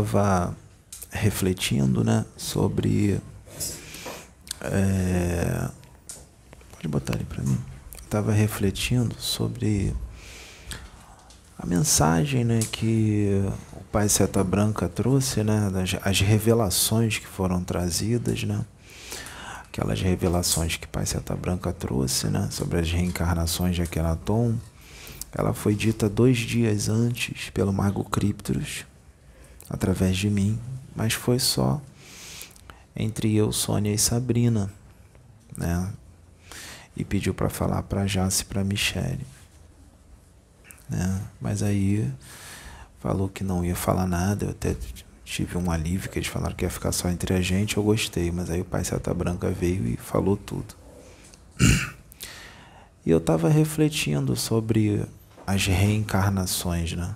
estava refletindo, né, sobre é, pode botar ali para mim. Estava refletindo sobre a mensagem, né, que o Pai Seta Branca trouxe, né, das, as revelações que foram trazidas, né, aquelas revelações que o Pai Seta Branca trouxe, né, sobre as reencarnações de Akhenaton, ela foi dita dois dias antes pelo Mago Criptros, através de mim, mas foi só entre eu, Sônia e Sabrina, né? E pediu para falar para Jace e para Michele, né? Mas aí falou que não ia falar nada, eu até tive um alívio que eles falaram que ia ficar só entre a gente, eu gostei, mas aí o pai Seta Branca veio e falou tudo. E eu estava refletindo sobre as reencarnações, né?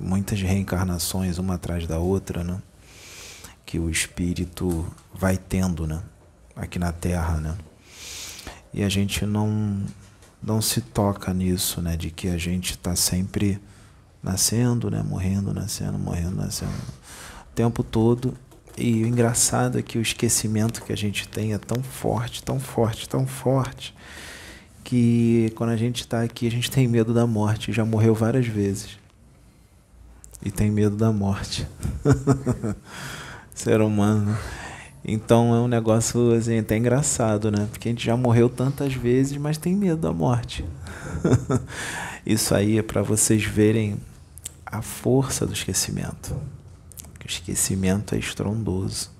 Muitas reencarnações uma atrás da outra, né? Que o espírito vai tendo, né? Aqui na Terra, né? E a gente não não se toca nisso, né? De que a gente está sempre nascendo, né? Morrendo, nascendo, morrendo, nascendo, o tempo todo. E o engraçado é que o esquecimento que a gente tem é tão forte, tão forte, tão forte que quando a gente está aqui a gente tem medo da morte. Já morreu várias vezes e tem medo da morte. Ser humano. Né? Então é um negócio assim, até engraçado, né? Porque a gente já morreu tantas vezes, mas tem medo da morte. Isso aí é para vocês verem a força do esquecimento. O esquecimento é estrondoso.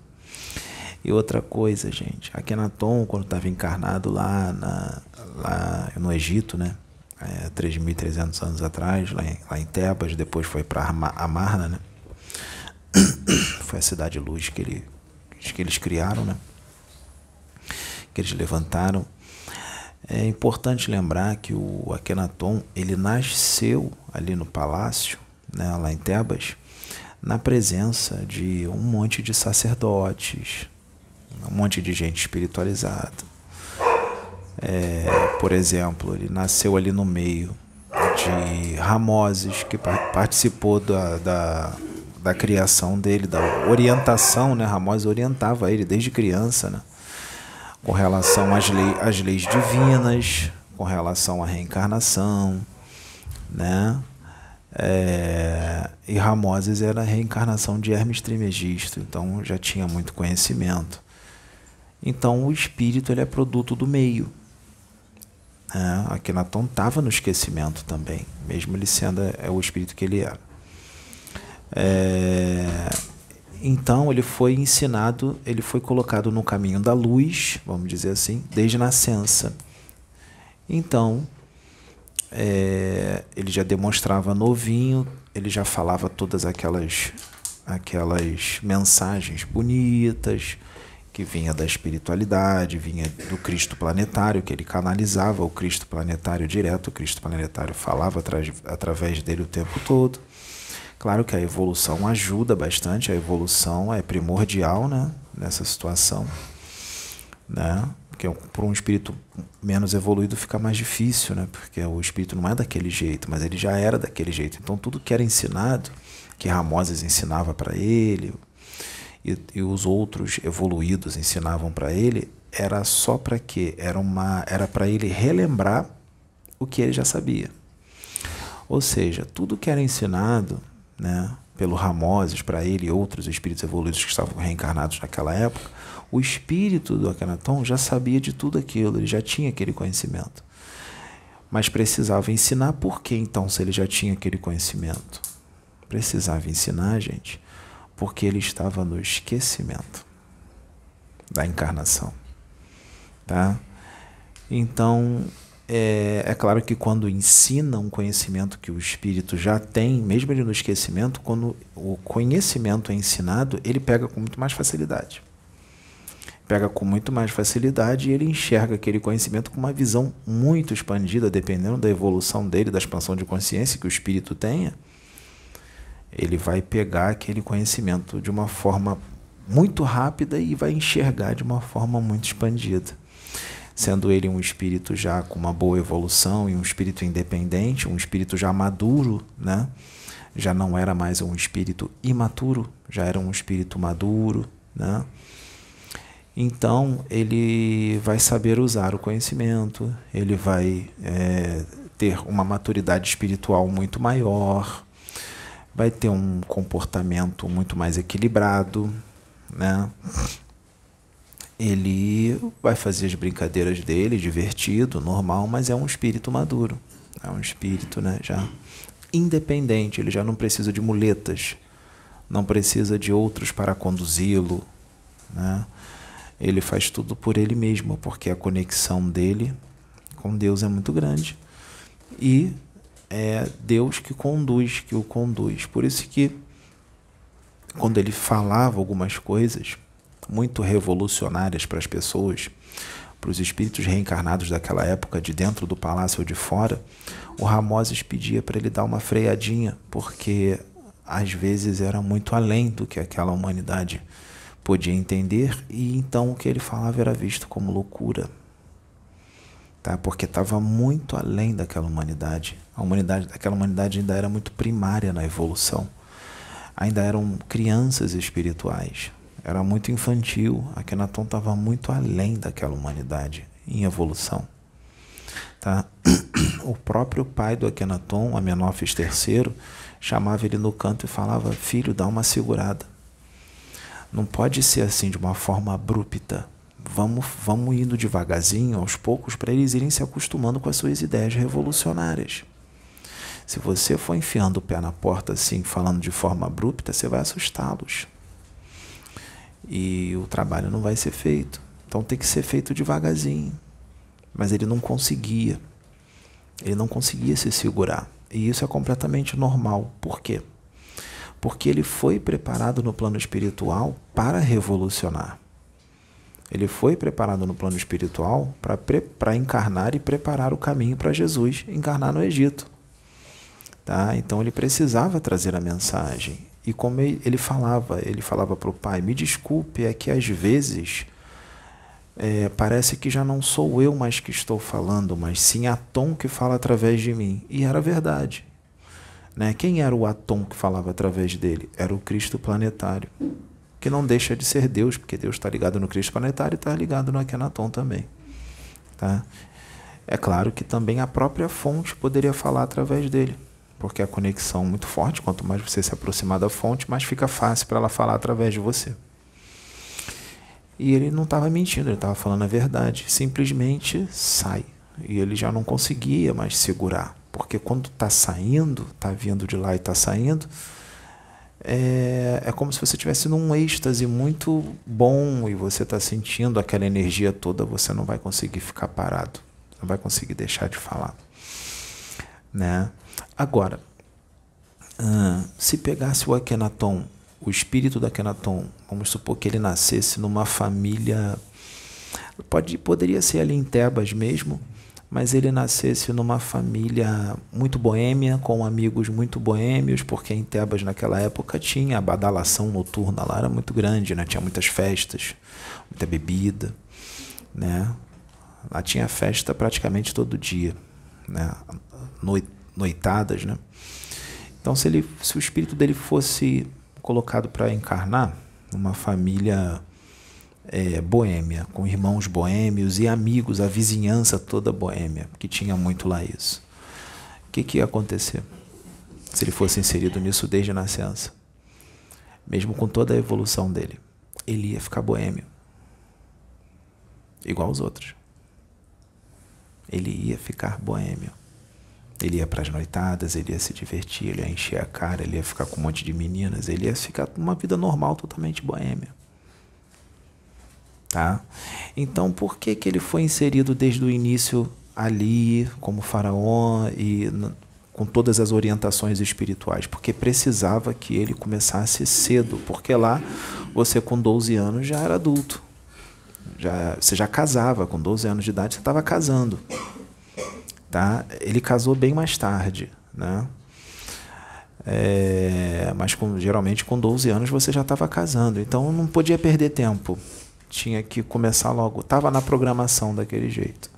E outra coisa, gente, Akhenaton, quando estava encarnado lá, na, lá no Egito, né? É, 3.300 anos atrás, lá em, lá em Tebas, depois foi para Amarna, né? foi a cidade luz que, ele, que eles criaram, né? que eles levantaram. É importante lembrar que o Akhenaton ele nasceu ali no palácio, né, lá em Tebas, na presença de um monte de sacerdotes, um monte de gente espiritualizada, é, por exemplo, ele nasceu ali no meio de Ramoses, que participou da, da, da criação dele, da orientação, né? Ramoses orientava ele desde criança, né? Com relação às, lei, às leis divinas, com relação à reencarnação, né? É, e Ramoses era a reencarnação de Hermes Trimegisto, então já tinha muito conhecimento. Então o espírito ele é produto do meio. É, Akhenaton estava no esquecimento também, mesmo ele sendo é, o espírito que ele era. É, então ele foi ensinado, ele foi colocado no caminho da luz, vamos dizer assim, desde nascença. Então é, ele já demonstrava novinho, ele já falava todas aquelas aquelas mensagens bonitas, que vinha da espiritualidade, vinha do Cristo planetário, que ele canalizava o Cristo planetário direto, o Cristo planetário falava através dele o tempo todo. Claro que a evolução ajuda bastante, a evolução é primordial né, nessa situação. Né? Porque para um espírito menos evoluído fica mais difícil, né? porque o espírito não é daquele jeito, mas ele já era daquele jeito. Então tudo que era ensinado, que Ramoses ensinava para ele, e, e os outros evoluídos ensinavam para ele, era só para quê? Era uma era para ele relembrar o que ele já sabia. Ou seja, tudo que era ensinado, né, pelo Ramoses para ele e outros espíritos evoluídos que estavam reencarnados naquela época, o espírito do Akhenaton já sabia de tudo aquilo, ele já tinha aquele conhecimento. Mas precisava ensinar por que então, se ele já tinha aquele conhecimento? Precisava ensinar, gente, porque ele estava no esquecimento da encarnação. Tá? Então, é, é, claro que quando ensina um conhecimento que o espírito já tem, mesmo ele no esquecimento, quando o conhecimento é ensinado, ele pega com muito mais facilidade. Pega com muito mais facilidade e ele enxerga aquele conhecimento com uma visão muito expandida, dependendo da evolução dele, da expansão de consciência que o espírito tenha ele vai pegar aquele conhecimento de uma forma muito rápida e vai enxergar de uma forma muito expandida. Sendo ele um espírito já com uma boa evolução e um espírito independente, um espírito já maduro, né? já não era mais um espírito imaturo, já era um espírito maduro, né? Então ele vai saber usar o conhecimento, ele vai é, ter uma maturidade espiritual muito maior, vai ter um comportamento muito mais equilibrado, né? Ele vai fazer as brincadeiras dele, divertido, normal, mas é um espírito maduro, é um espírito, né, já independente, ele já não precisa de muletas, não precisa de outros para conduzi-lo, né? Ele faz tudo por ele mesmo, porque a conexão dele com Deus é muito grande e é Deus que conduz, que o conduz. Por isso que quando ele falava algumas coisas muito revolucionárias para as pessoas, para os espíritos reencarnados daquela época, de dentro do palácio ou de fora, o Ramoses pedia para ele dar uma freadinha, porque às vezes era muito além do que aquela humanidade podia entender, e então o que ele falava era visto como loucura, tá? porque estava muito além daquela humanidade. A humanidade, aquela humanidade ainda era muito primária na evolução, ainda eram crianças espirituais, era muito infantil. Akhenaton estava muito além daquela humanidade em evolução. Tá? O próprio pai do Akhenaton, Amenófis III, chamava ele no canto e falava: Filho, dá uma segurada. Não pode ser assim de uma forma abrupta. Vamos, vamos indo devagarzinho, aos poucos, para eles irem se acostumando com as suas ideias revolucionárias. Se você for enfiando o pé na porta assim, falando de forma abrupta, você vai assustá-los. E o trabalho não vai ser feito. Então tem que ser feito devagarzinho. Mas ele não conseguia. Ele não conseguia se segurar. E isso é completamente normal. Por quê? Porque ele foi preparado no plano espiritual para revolucionar. Ele foi preparado no plano espiritual para encarnar e preparar o caminho para Jesus encarnar no Egito. Tá? Então ele precisava trazer a mensagem. E como ele falava, ele falava para o pai: Me desculpe, é que às vezes é, parece que já não sou eu mais que estou falando, mas sim Atom que fala através de mim. E era verdade. Né? Quem era o Atom que falava através dele? Era o Cristo planetário, que não deixa de ser Deus, porque Deus está ligado no Cristo planetário e está ligado no Akhenaton também. Tá? É claro que também a própria fonte poderia falar através dele porque a conexão é muito forte. Quanto mais você se aproximar da fonte, mais fica fácil para ela falar através de você. E ele não estava mentindo, ele estava falando a verdade. Simplesmente sai. E ele já não conseguia mais segurar. Porque quando está saindo, está vindo de lá e está saindo, é, é como se você estivesse num êxtase muito bom e você está sentindo aquela energia toda, você não vai conseguir ficar parado. Não vai conseguir deixar de falar. Né? Agora, uh, se pegasse o Akhenaton, o espírito do Akhenaton, vamos supor que ele nascesse numa família, pode, poderia ser ali em Tebas mesmo, mas ele nascesse numa família muito boêmia, com amigos muito boêmios, porque em Tebas naquela época tinha a badalação noturna lá, era muito grande, né? tinha muitas festas, muita bebida, né? Lá tinha festa praticamente todo dia, né? Noite noitadas, né? Então, se, ele, se o espírito dele fosse colocado para encarnar numa família é, boêmia, com irmãos boêmios e amigos, a vizinhança toda boêmia, que tinha muito lá isso, o que, que ia acontecer se ele fosse inserido nisso desde a nascença? Mesmo com toda a evolução dele, ele ia ficar boêmio, igual os outros. Ele ia ficar boêmio. Ele ia para as noitadas, ele ia se divertir, ele ia encher a cara, ele ia ficar com um monte de meninas, ele ia ficar uma vida normal, totalmente boêmia. Tá? Então, por que, que ele foi inserido desde o início ali, como faraó e com todas as orientações espirituais? Porque precisava que ele começasse cedo, porque lá você com 12 anos já era adulto. Já, você já casava, com 12 anos de idade você estava casando tá? Ele casou bem mais tarde, né? É, mas com, geralmente com 12 anos você já estava casando, então não podia perder tempo. Tinha que começar logo. Estava na programação daquele jeito.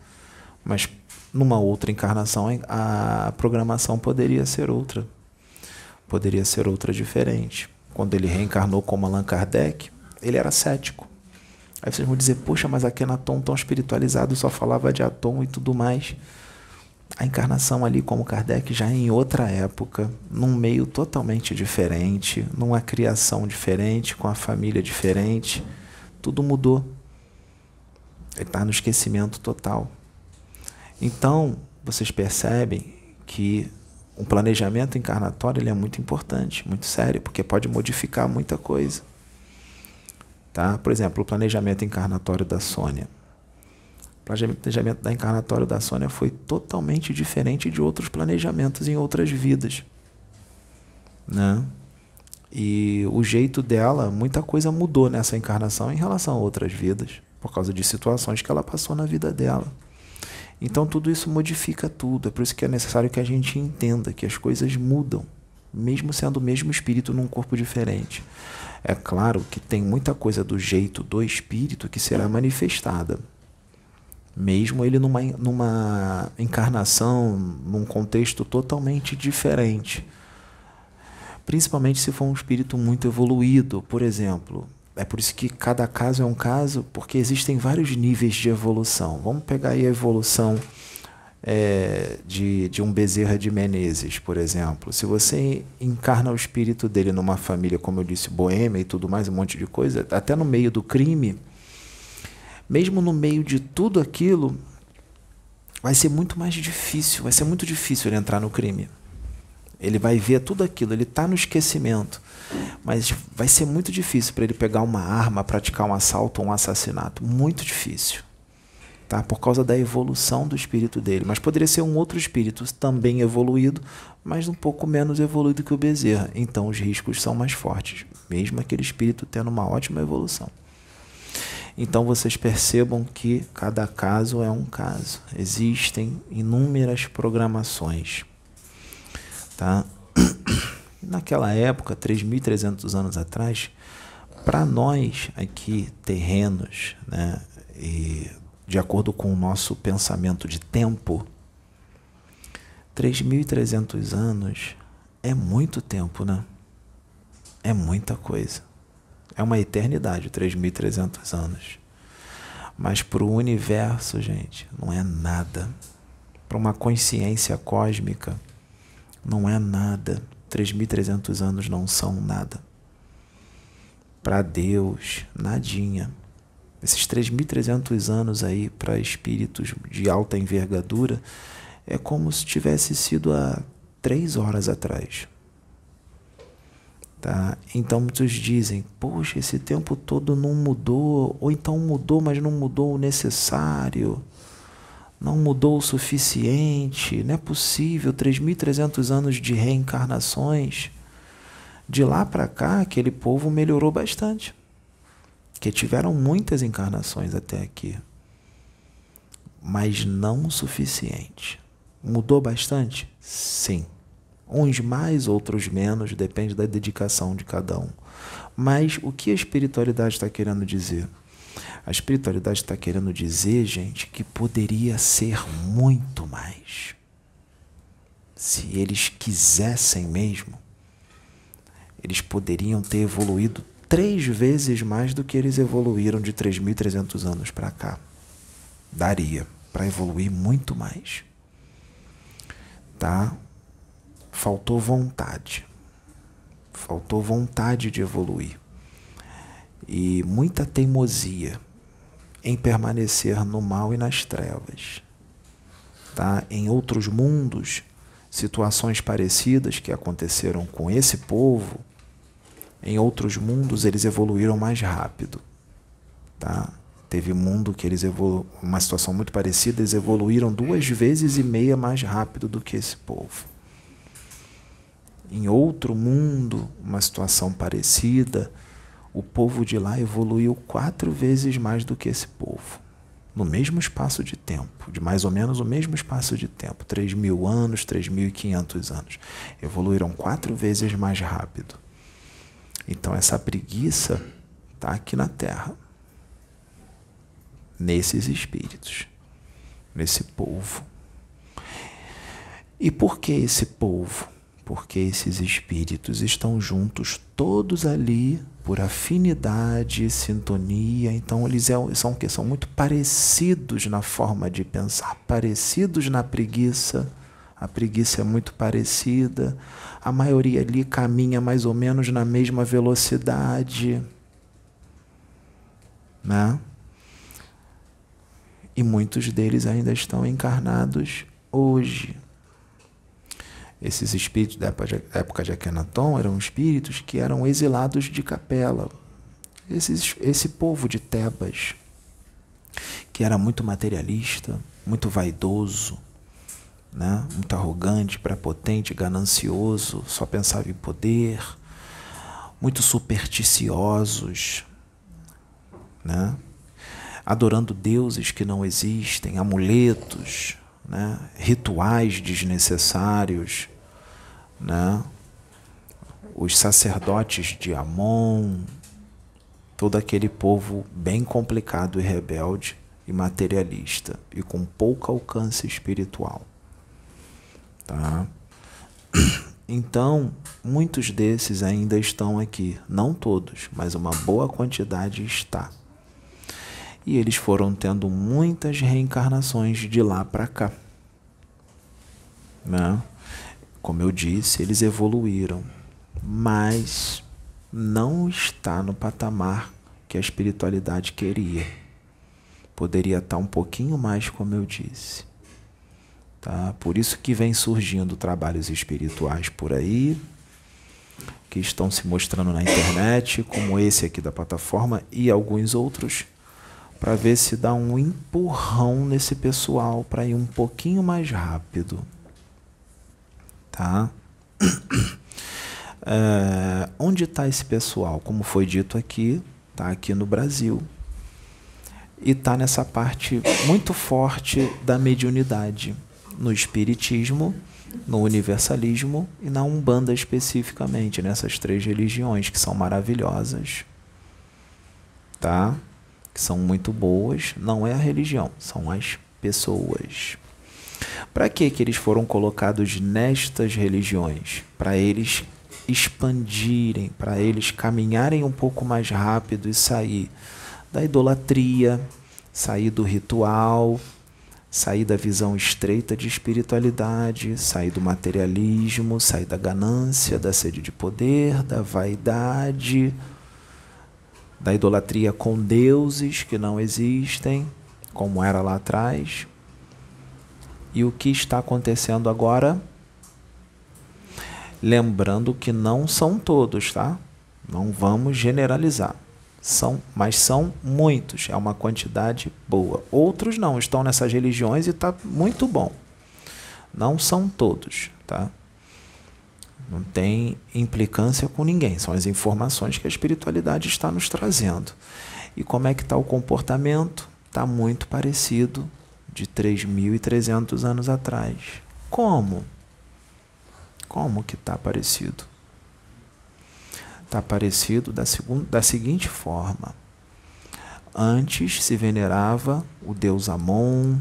Mas numa outra encarnação a programação poderia ser outra. poderia ser outra diferente. Quando ele reencarnou como Allan Kardec, ele era cético. Aí vocês vão dizer, poxa, mas Akenaton tão espiritualizado só falava de Atom e tudo mais. A encarnação ali como Kardec já em outra época, num meio totalmente diferente, numa criação diferente, com a família diferente, tudo mudou. Ele está no esquecimento total. Então, vocês percebem que um planejamento encarnatório ele é muito importante, muito sério, porque pode modificar muita coisa. Tá? Por exemplo, o planejamento encarnatório da Sônia. Planejamento da encarnatório da Sônia foi totalmente diferente de outros planejamentos em outras vidas. Né? E o jeito dela, muita coisa mudou nessa encarnação em relação a outras vidas, por causa de situações que ela passou na vida dela. Então tudo isso modifica tudo. É por isso que é necessário que a gente entenda que as coisas mudam, mesmo sendo o mesmo espírito num corpo diferente. É claro que tem muita coisa do jeito do espírito que será manifestada. Mesmo ele numa, numa encarnação, num contexto totalmente diferente. Principalmente se for um espírito muito evoluído, por exemplo. É por isso que cada caso é um caso, porque existem vários níveis de evolução. Vamos pegar aí a evolução é, de, de um Bezerra de Menezes, por exemplo. Se você encarna o espírito dele numa família, como eu disse, boêmia e tudo mais, um monte de coisa, até no meio do crime, mesmo no meio de tudo aquilo, vai ser muito mais difícil, vai ser muito difícil ele entrar no crime. Ele vai ver tudo aquilo, ele está no esquecimento. Mas vai ser muito difícil para ele pegar uma arma, praticar um assalto ou um assassinato. Muito difícil. Tá? Por causa da evolução do espírito dele. Mas poderia ser um outro espírito também evoluído, mas um pouco menos evoluído que o Bezerra. Então os riscos são mais fortes, mesmo aquele espírito tendo uma ótima evolução. Então vocês percebam que cada caso é um caso. Existem inúmeras programações. Tá? Naquela época, 3.300 anos atrás, para nós aqui, terrenos, né, e de acordo com o nosso pensamento de tempo, 3.300 anos é muito tempo, né? É muita coisa. É uma eternidade, 3.300 anos. Mas para o universo, gente, não é nada. Para uma consciência cósmica, não é nada. 3.300 anos não são nada. Para Deus, nadinha. Esses 3.300 anos aí para espíritos de alta envergadura é como se tivesse sido há três horas atrás. Tá? Então muitos dizem, poxa, esse tempo todo não mudou, ou então mudou, mas não mudou o necessário não mudou o suficiente, não é possível, 3.300 anos de reencarnações. De lá para cá, aquele povo melhorou bastante, que tiveram muitas encarnações até aqui, mas não o suficiente. Mudou bastante? Sim. Uns mais, outros menos, depende da dedicação de cada um. Mas o que a espiritualidade está querendo dizer? A espiritualidade está querendo dizer, gente, que poderia ser muito mais. Se eles quisessem mesmo, eles poderiam ter evoluído três vezes mais do que eles evoluíram de 3.300 anos para cá. Daria para evoluir muito mais. Tá? Faltou vontade. Faltou vontade de evoluir. E muita teimosia em permanecer no mal e nas trevas. Tá? Em outros mundos, situações parecidas que aconteceram com esse povo, em outros mundos eles evoluíram mais rápido. Tá? Teve mundo que eles uma situação muito parecida, eles evoluíram duas vezes e meia mais rápido do que esse povo. Em outro mundo, uma situação parecida, o povo de lá evoluiu quatro vezes mais do que esse povo. No mesmo espaço de tempo, de mais ou menos o mesmo espaço de tempo, 3 mil anos, 3.500 anos. Evoluíram quatro vezes mais rápido. Então, essa preguiça está aqui na Terra, nesses espíritos, nesse povo. E por que esse povo? Porque esses espíritos estão juntos, todos ali, por afinidade, sintonia. Então, eles é são, que são muito parecidos na forma de pensar, parecidos na preguiça. A preguiça é muito parecida. A maioria ali caminha mais ou menos na mesma velocidade. Né? E muitos deles ainda estão encarnados hoje. Esses espíritos da época de Akhenaton eram espíritos que eram exilados de capela. Esses, esse povo de Tebas, que era muito materialista, muito vaidoso, né? muito arrogante, prepotente, ganancioso, só pensava em poder, muito supersticiosos, né? adorando deuses que não existem, amuletos, né? rituais desnecessários, né? os sacerdotes de Amon, todo aquele povo bem complicado e rebelde e materialista e com pouco alcance espiritual. Tá? Então, muitos desses ainda estão aqui, não todos, mas uma boa quantidade está. E eles foram tendo muitas reencarnações de lá para cá. Né? Como eu disse, eles evoluíram, mas não está no patamar que a espiritualidade queria. Poderia estar um pouquinho mais, como eu disse. Tá? Por isso que vem surgindo trabalhos espirituais por aí, que estão se mostrando na internet, como esse aqui da plataforma e alguns outros, para ver se dá um empurrão nesse pessoal para ir um pouquinho mais rápido tá? É, onde está esse pessoal? Como foi dito aqui, está aqui no Brasil e está nessa parte muito forte da mediunidade, no espiritismo, no universalismo e na umbanda especificamente, nessas três religiões que são maravilhosas, tá? Que são muito boas. Não é a religião, são as pessoas. Para que que eles foram colocados nestas religiões? Para eles expandirem, para eles caminharem um pouco mais rápido e sair da idolatria, sair do ritual, sair da visão estreita de espiritualidade, sair do materialismo, sair da ganância, da sede de poder, da vaidade, da idolatria com deuses que não existem, como era lá atrás, e o que está acontecendo agora. Lembrando que não são todos, tá? Não vamos generalizar. São, mas são muitos, é uma quantidade boa. Outros não, estão nessas religiões e está muito bom. Não são todos, tá? Não tem implicância com ninguém, são as informações que a espiritualidade está nos trazendo. E como é que está o comportamento? Está muito parecido de 3.300 anos atrás. Como? Como que está parecido? Está parecido da, segunda, da seguinte forma. Antes se venerava o deus Amon,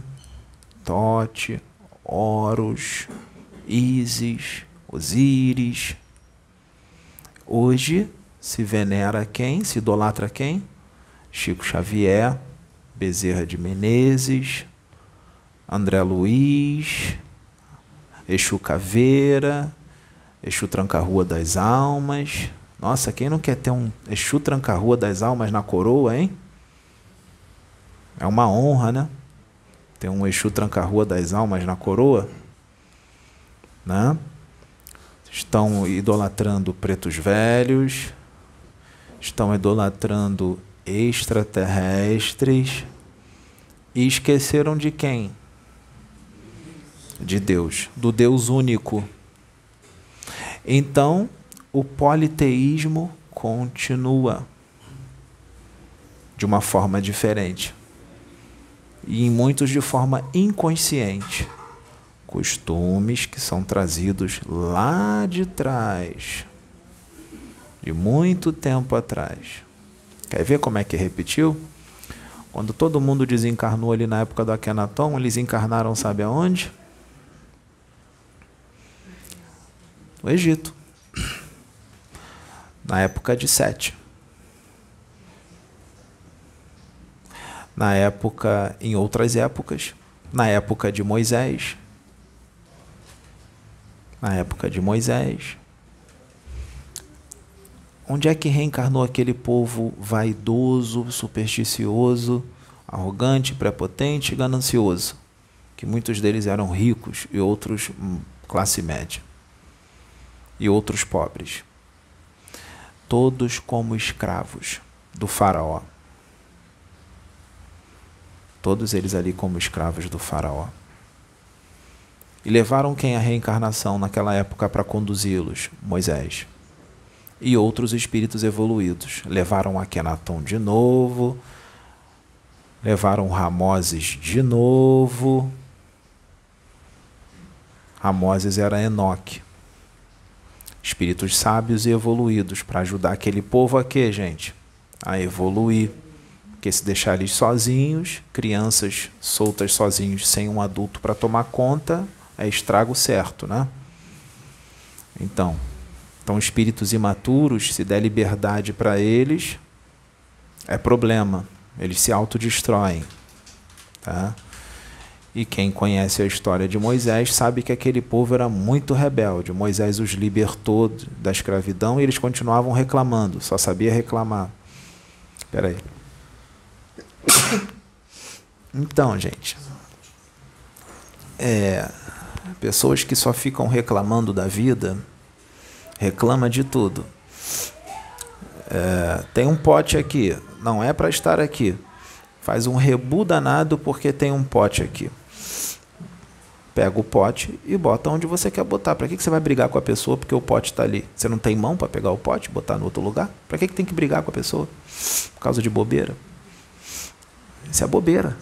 Tote, Horus, Ísis, Osíris. Hoje se venera quem? Se idolatra quem? Chico Xavier, Bezerra de Menezes, André Luiz, Exu Caveira, Exu Tranca-Rua das Almas. Nossa, quem não quer ter um Exu Tranca-Rua das Almas na coroa, hein? É uma honra, né? Ter um Exu Tranca-Rua das Almas na coroa. Né? Estão idolatrando pretos velhos, estão idolatrando extraterrestres e esqueceram de quem? De Deus, do Deus único. Então, o politeísmo continua de uma forma diferente e em muitos de forma inconsciente. Costumes que são trazidos lá de trás, de muito tempo atrás. Quer ver como é que repetiu? Quando todo mundo desencarnou ali na época do Akhenaton, eles encarnaram, sabe aonde? No Egito. Na época de Sete. Na época, em outras épocas, na época de Moisés. Na época de Moisés. Onde é que reencarnou aquele povo vaidoso, supersticioso, arrogante, prepotente ganancioso? Que muitos deles eram ricos e outros hum, classe média. E outros pobres. Todos como escravos do Faraó. Todos eles ali como escravos do Faraó. E levaram quem a reencarnação naquela época para conduzi-los? Moisés e outros espíritos evoluídos. Levaram Akenaton de novo, levaram Ramoses de novo. Ramoses era Enoque. Espíritos sábios e evoluídos para ajudar aquele povo a gente? A evoluir. Porque se deixar eles sozinhos, crianças soltas sozinhos sem um adulto para tomar conta, é estrago certo, né? Então, então, espíritos imaturos, se der liberdade para eles, é problema. Eles se autodestroem. Tá? E quem conhece a história de Moisés sabe que aquele povo era muito rebelde. Moisés os libertou da escravidão e eles continuavam reclamando, só sabia reclamar. Espera aí. Então, gente, é, pessoas que só ficam reclamando da vida reclama de tudo. É, tem um pote aqui, não é para estar aqui. Faz um rebu danado porque tem um pote aqui. Pega o pote e bota onde você quer botar. Para que, que você vai brigar com a pessoa porque o pote está ali? Você não tem mão para pegar o pote e botar no outro lugar? Para que, que tem que brigar com a pessoa? Por causa de bobeira? Isso é bobeira.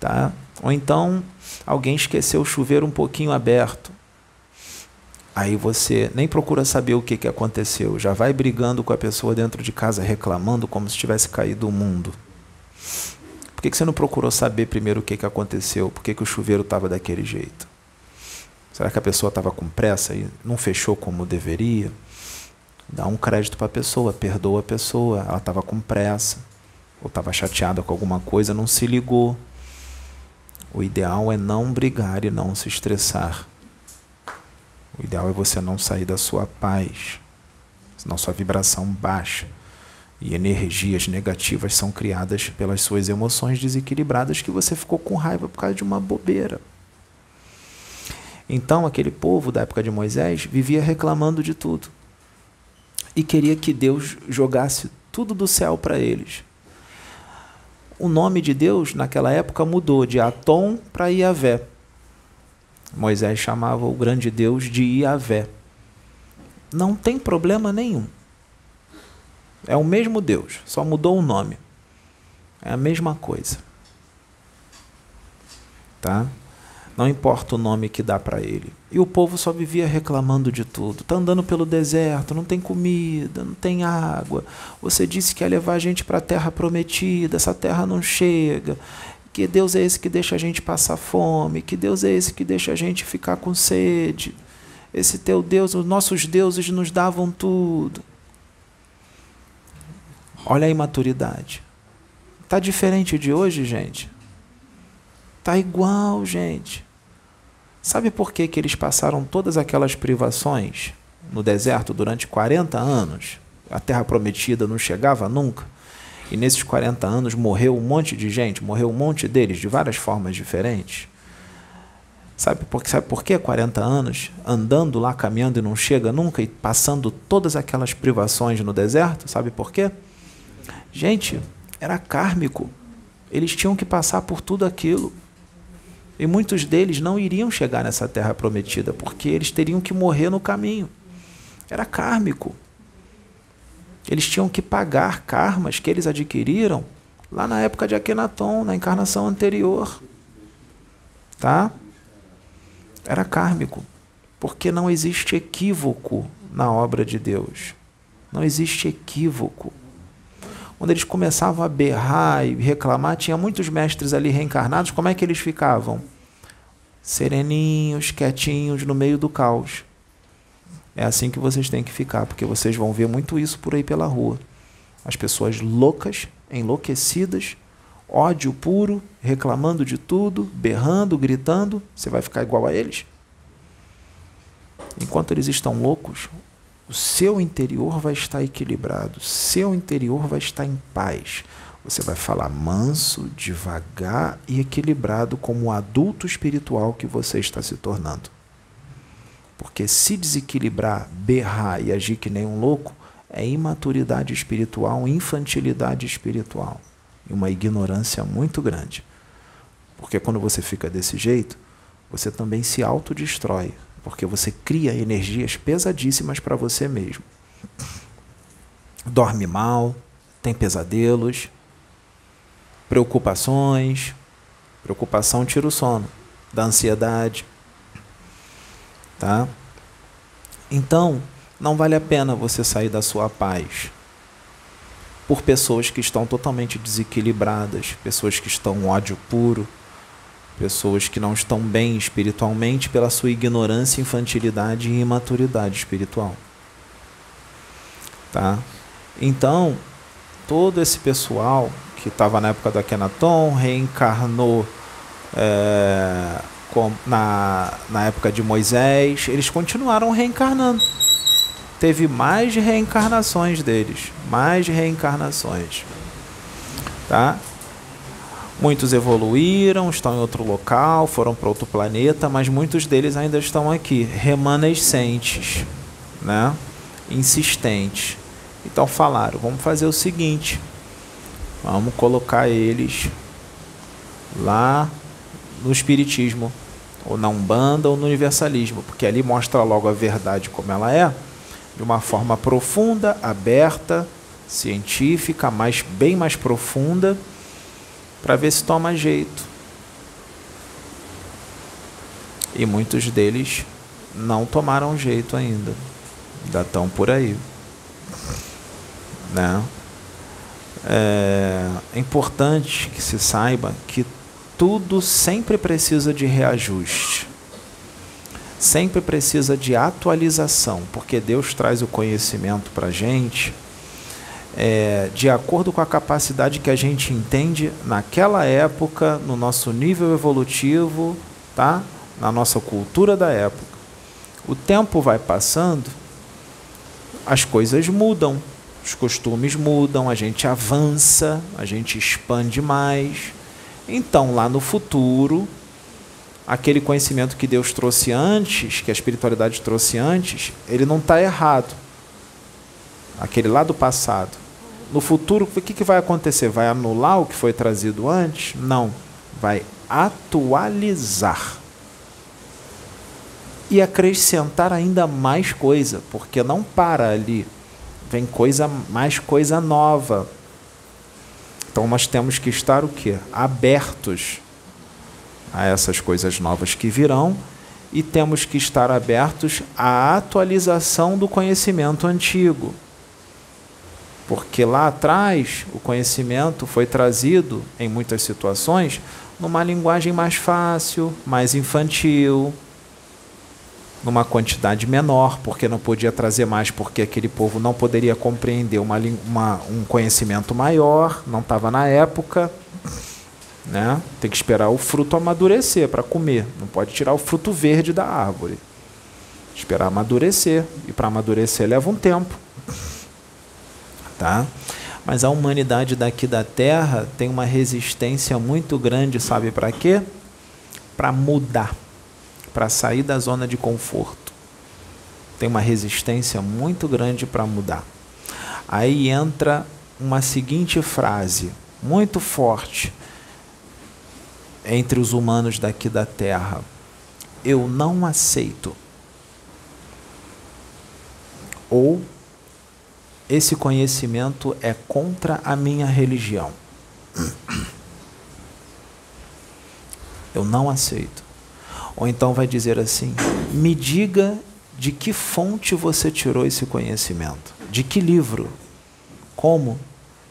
Tá? Ou então alguém esqueceu o chuveiro um pouquinho aberto. Aí você nem procura saber o que, que aconteceu, já vai brigando com a pessoa dentro de casa, reclamando como se tivesse caído o mundo. Por que, que você não procurou saber primeiro o que, que aconteceu? Por que, que o chuveiro estava daquele jeito? Será que a pessoa estava com pressa e não fechou como deveria? Dá um crédito para a pessoa, perdoa a pessoa. Ela estava com pressa, ou estava chateada com alguma coisa, não se ligou. O ideal é não brigar e não se estressar. O ideal é você não sair da sua paz, senão sua vibração baixa. E energias negativas são criadas pelas suas emoções desequilibradas que você ficou com raiva por causa de uma bobeira. Então, aquele povo da época de Moisés vivia reclamando de tudo e queria que Deus jogasse tudo do céu para eles. O nome de Deus naquela época mudou de Atom para Iavé. Moisés chamava o grande Deus de Iavé. Não tem problema nenhum. É o mesmo Deus, só mudou o nome. É a mesma coisa. Tá? Não importa o nome que dá para ele. E o povo só vivia reclamando de tudo. Tá andando pelo deserto, não tem comida, não tem água. Você disse que ia levar a gente para a terra prometida, essa terra não chega. Que Deus é esse que deixa a gente passar fome? Que Deus é esse que deixa a gente ficar com sede? Esse teu Deus, os nossos deuses nos davam tudo. Olha a imaturidade. Tá diferente de hoje, gente? Tá igual, gente. Sabe por que, que eles passaram todas aquelas privações no deserto durante 40 anos? A terra prometida não chegava nunca? E nesses 40 anos morreu um monte de gente, morreu um monte deles de várias formas diferentes. Sabe por, sabe por que 40 anos andando lá, caminhando e não chega nunca e passando todas aquelas privações no deserto? Sabe por quê? Gente, era kármico. Eles tinham que passar por tudo aquilo. E muitos deles não iriam chegar nessa terra prometida, porque eles teriam que morrer no caminho. Era kármico. Eles tinham que pagar karmas que eles adquiriram lá na época de Akhenaton, na encarnação anterior. Tá? Era kármico. Porque não existe equívoco na obra de Deus. Não existe equívoco. Quando eles começavam a berrar e reclamar, tinha muitos mestres ali reencarnados, como é que eles ficavam? Sereninhos, quietinhos, no meio do caos. É assim que vocês têm que ficar, porque vocês vão ver muito isso por aí pela rua. As pessoas loucas, enlouquecidas, ódio puro, reclamando de tudo, berrando, gritando. Você vai ficar igual a eles? Enquanto eles estão loucos, o seu interior vai estar equilibrado, seu interior vai estar em paz. Você vai falar manso, devagar e equilibrado como o adulto espiritual que você está se tornando. Porque se desequilibrar, berrar e agir que nem um louco é imaturidade espiritual, infantilidade espiritual e uma ignorância muito grande. Porque quando você fica desse jeito, você também se autodestrói, porque você cria energias pesadíssimas para você mesmo. Dorme mal, tem pesadelos, preocupações. Preocupação tira o sono, da ansiedade. Tá? Então, não vale a pena você sair da sua paz por pessoas que estão totalmente desequilibradas, pessoas que estão ódio puro, pessoas que não estão bem espiritualmente pela sua ignorância, infantilidade e imaturidade espiritual. Tá? Então, todo esse pessoal que estava na época do Akhenaton reencarnou é, com, na, na época de Moisés, eles continuaram reencarnando. Teve mais reencarnações deles, mais reencarnações. Tá? Muitos evoluíram, estão em outro local, foram para outro planeta, mas muitos deles ainda estão aqui, remanescentes, né? insistentes. Então falaram: vamos fazer o seguinte, vamos colocar eles lá no Espiritismo, ou na Umbanda, ou no Universalismo, porque ali mostra logo a verdade como ela é, de uma forma profunda, aberta, científica, mais, bem mais profunda para ver se toma jeito. E muitos deles não tomaram jeito ainda. Ainda estão por aí. Né? É, importante que se saiba que tudo sempre precisa de reajuste. Sempre precisa de atualização, porque Deus traz o conhecimento para a gente é, de acordo com a capacidade que a gente entende naquela época, no nosso nível evolutivo, tá? na nossa cultura da época. O tempo vai passando, as coisas mudam, os costumes mudam, a gente avança, a gente expande mais. Então, lá no futuro, aquele conhecimento que Deus trouxe antes, que a espiritualidade trouxe antes, ele não está errado. Aquele lá do passado no futuro, o que, que vai acontecer? Vai anular o que foi trazido antes? Não. Vai atualizar. E acrescentar ainda mais coisa, porque não para ali. Vem coisa, mais coisa nova. Então nós temos que estar o quê? Abertos a essas coisas novas que virão e temos que estar abertos à atualização do conhecimento antigo. Porque lá atrás o conhecimento foi trazido, em muitas situações, numa linguagem mais fácil, mais infantil, numa quantidade menor, porque não podia trazer mais, porque aquele povo não poderia compreender uma, uma um conhecimento maior, não estava na época. Né? Tem que esperar o fruto amadurecer para comer, não pode tirar o fruto verde da árvore. Esperar amadurecer, e para amadurecer leva um tempo tá? Mas a humanidade daqui da Terra tem uma resistência muito grande, sabe para quê? Para mudar, para sair da zona de conforto. Tem uma resistência muito grande para mudar. Aí entra uma seguinte frase, muito forte, entre os humanos daqui da Terra: Eu não aceito. Ou esse conhecimento é contra a minha religião. Eu não aceito. Ou então vai dizer assim: me diga de que fonte você tirou esse conhecimento? De que livro? Como?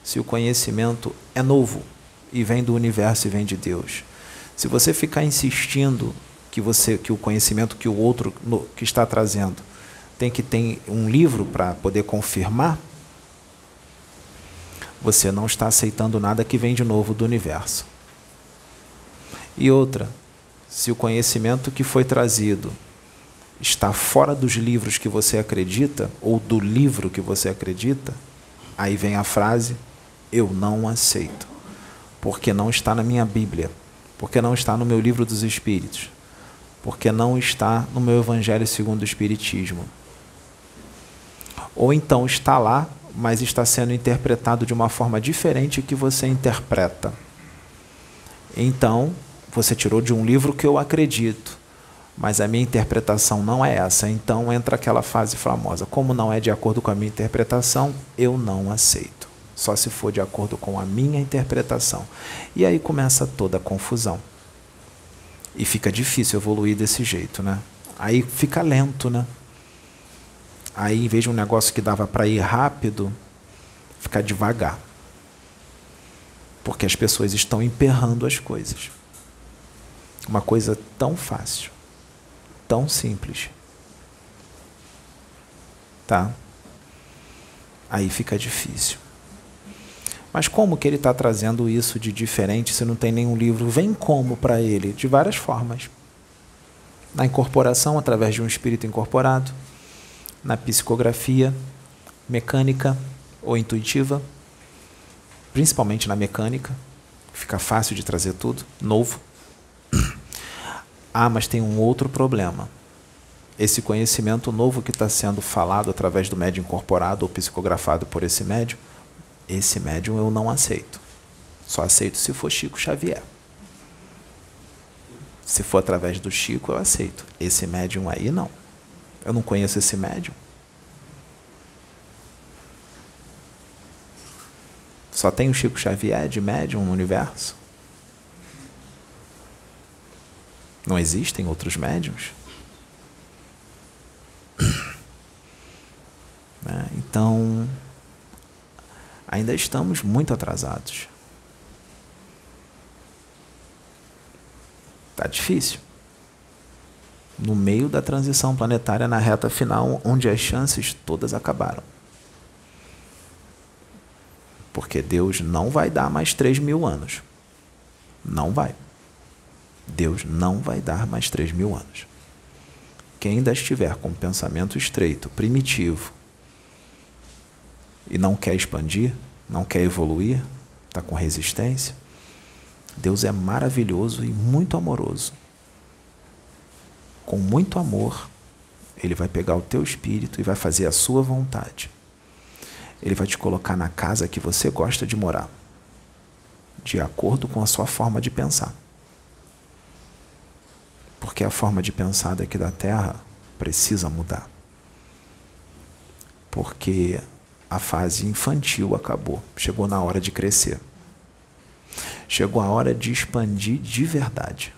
Se o conhecimento é novo e vem do universo e vem de Deus. Se você ficar insistindo que você que o conhecimento que o outro que está trazendo tem que ter um livro para poder confirmar, você não está aceitando nada que vem de novo do universo. E outra, se o conhecimento que foi trazido está fora dos livros que você acredita, ou do livro que você acredita, aí vem a frase: Eu não aceito, porque não está na minha Bíblia, porque não está no meu livro dos Espíritos, porque não está no meu Evangelho segundo o Espiritismo. Ou então está lá, mas está sendo interpretado de uma forma diferente que você interpreta. Então, você tirou de um livro que eu acredito mas a minha interpretação não é essa. Então entra aquela fase famosa. Como não é de acordo com a minha interpretação, eu não aceito. Só se for de acordo com a minha interpretação. E aí começa toda a confusão. E fica difícil evoluir desse jeito, né? Aí fica lento, né? Aí, em vez de um negócio que dava para ir rápido, fica devagar. Porque as pessoas estão emperrando as coisas. Uma coisa tão fácil tão simples. Tá? Aí fica difícil. Mas como que ele está trazendo isso de diferente se não tem nenhum livro? Vem como para ele? De várias formas. Na incorporação, através de um espírito incorporado, na psicografia, mecânica ou intuitiva, principalmente na mecânica, fica fácil de trazer tudo, novo. Ah, mas tem um outro problema. Esse conhecimento novo que está sendo falado através do médium incorporado ou psicografado por esse médium, esse médium eu não aceito. Só aceito se for Chico Xavier. Se for através do Chico, eu aceito. Esse médium aí, não. Eu não conheço esse médium. Só tem o Chico Xavier de médium no universo? Não existem outros médiums? Né? Então, ainda estamos muito atrasados. Está difícil. No meio da transição planetária, na reta final, onde as chances todas acabaram. Porque Deus não vai dar mais 3 mil anos. Não vai. Deus não vai dar mais três mil anos. Quem ainda estiver com pensamento estreito, primitivo, e não quer expandir, não quer evoluir, está com resistência, Deus é maravilhoso e muito amoroso. Com muito amor, Ele vai pegar o teu espírito e vai fazer a sua vontade. Ele vai te colocar na casa que você gosta de morar, de acordo com a sua forma de pensar. Porque a forma de pensar daqui da Terra precisa mudar. Porque a fase infantil acabou, chegou na hora de crescer. Chegou a hora de expandir de verdade.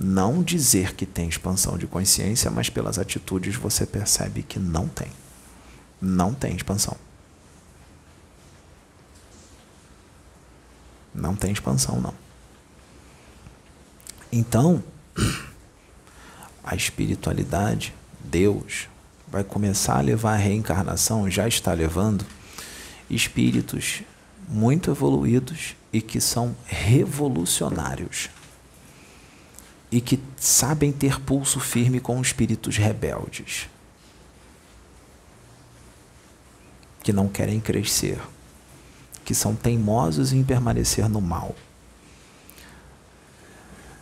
Não dizer que tem expansão de consciência, mas pelas atitudes você percebe que não tem. Não tem expansão. Não tem expansão, não. Então, a espiritualidade, Deus, vai começar a levar a reencarnação, já está levando, espíritos muito evoluídos e que são revolucionários e que sabem ter pulso firme com espíritos rebeldes, que não querem crescer, que são teimosos em permanecer no mal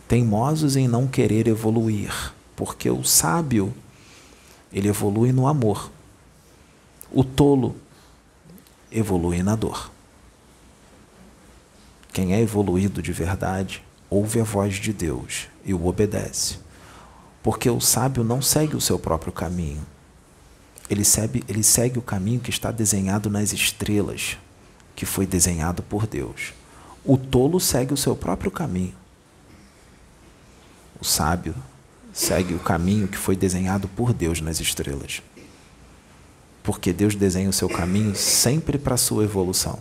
teimosos em não querer evoluir, porque o sábio ele evolui no amor. O tolo evolui na dor. Quem é evoluído de verdade ouve a voz de Deus e o obedece. Porque o sábio não segue o seu próprio caminho. Ele segue, ele segue o caminho que está desenhado nas estrelas, que foi desenhado por Deus. O tolo segue o seu próprio caminho. O sábio segue o caminho que foi desenhado por Deus nas estrelas. Porque Deus desenha o seu caminho sempre para a sua evolução.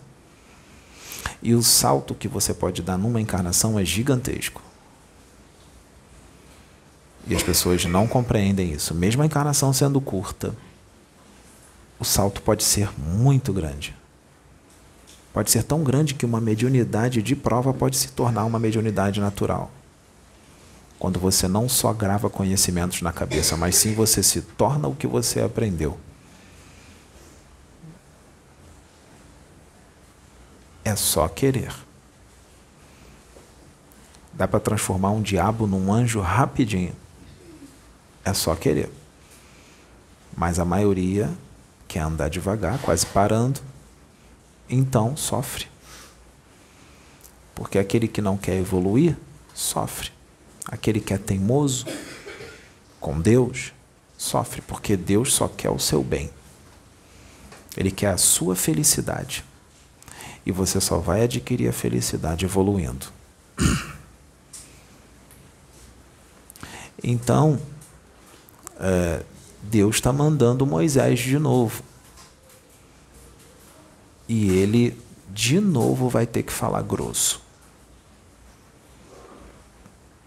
E o salto que você pode dar numa encarnação é gigantesco. E as pessoas não compreendem isso. Mesmo a encarnação sendo curta, o salto pode ser muito grande. Pode ser tão grande que uma mediunidade de prova pode se tornar uma mediunidade natural. Quando você não só grava conhecimentos na cabeça, mas sim você se torna o que você aprendeu. É só querer. Dá para transformar um diabo num anjo rapidinho. É só querer. Mas a maioria quer andar devagar, quase parando, então sofre. Porque aquele que não quer evoluir, sofre. Aquele que é teimoso com Deus, sofre, porque Deus só quer o seu bem. Ele quer a sua felicidade. E você só vai adquirir a felicidade evoluindo. Então, é, Deus está mandando Moisés de novo. E ele, de novo, vai ter que falar grosso.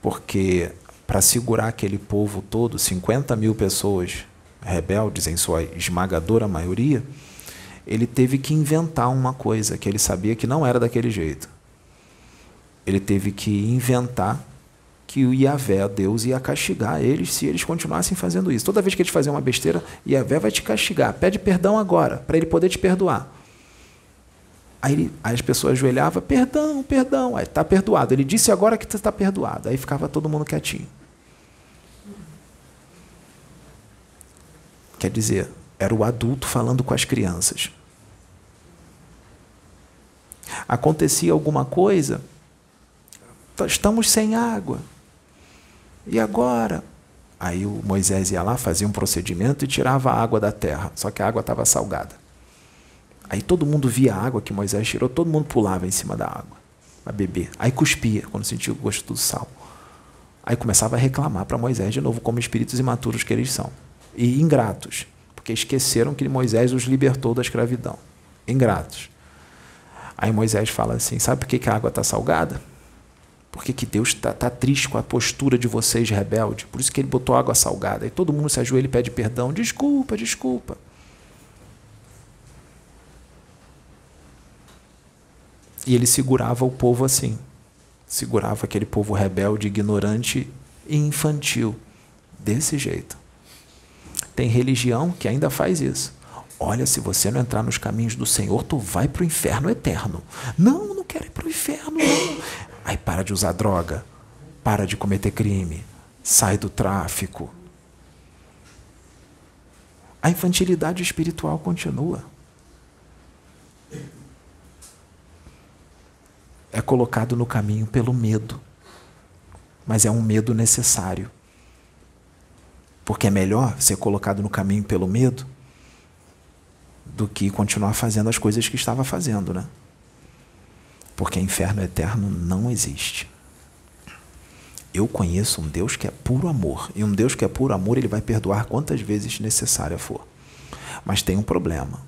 Porque para segurar aquele povo todo, 50 mil pessoas rebeldes, em sua esmagadora maioria, ele teve que inventar uma coisa que ele sabia que não era daquele jeito. Ele teve que inventar que o Yahvé, Deus, ia castigar eles se eles continuassem fazendo isso. Toda vez que eles faziam uma besteira, Yahvé vai te castigar. Pede perdão agora, para ele poder te perdoar. Aí, ele, aí as pessoas ajoelhavam, perdão, perdão. Aí está perdoado. Ele disse agora que está perdoado. Aí ficava todo mundo quietinho. Quer dizer, era o adulto falando com as crianças. Acontecia alguma coisa, estamos sem água. E agora? Aí o Moisés ia lá, fazia um procedimento e tirava a água da terra, só que a água estava salgada. Aí todo mundo via a água que Moisés tirou, todo mundo pulava em cima da água para beber. Aí cuspia quando sentia o gosto do sal. Aí começava a reclamar para Moisés de novo, como espíritos imaturos que eles são. E ingratos, porque esqueceram que Moisés os libertou da escravidão. Ingratos. Aí Moisés fala assim: sabe por que, a água está salgada? Porque que Deus está tá triste com a postura de vocês rebelde. Por isso que ele botou água salgada. E todo mundo se ajoelha e pede perdão. Desculpa, desculpa. E ele segurava o povo assim. Segurava aquele povo rebelde, ignorante e infantil. Desse jeito. Tem religião que ainda faz isso. Olha, se você não entrar nos caminhos do Senhor, tu vai para o inferno eterno. Não, não quero ir para o inferno, não. Aí para de usar droga, para de cometer crime, sai do tráfico. A infantilidade espiritual continua. É colocado no caminho pelo medo, mas é um medo necessário. Porque é melhor ser colocado no caminho pelo medo do que continuar fazendo as coisas que estava fazendo, né? Porque inferno eterno não existe. Eu conheço um Deus que é puro amor. E um Deus que é puro amor, ele vai perdoar quantas vezes necessária for. Mas tem um problema.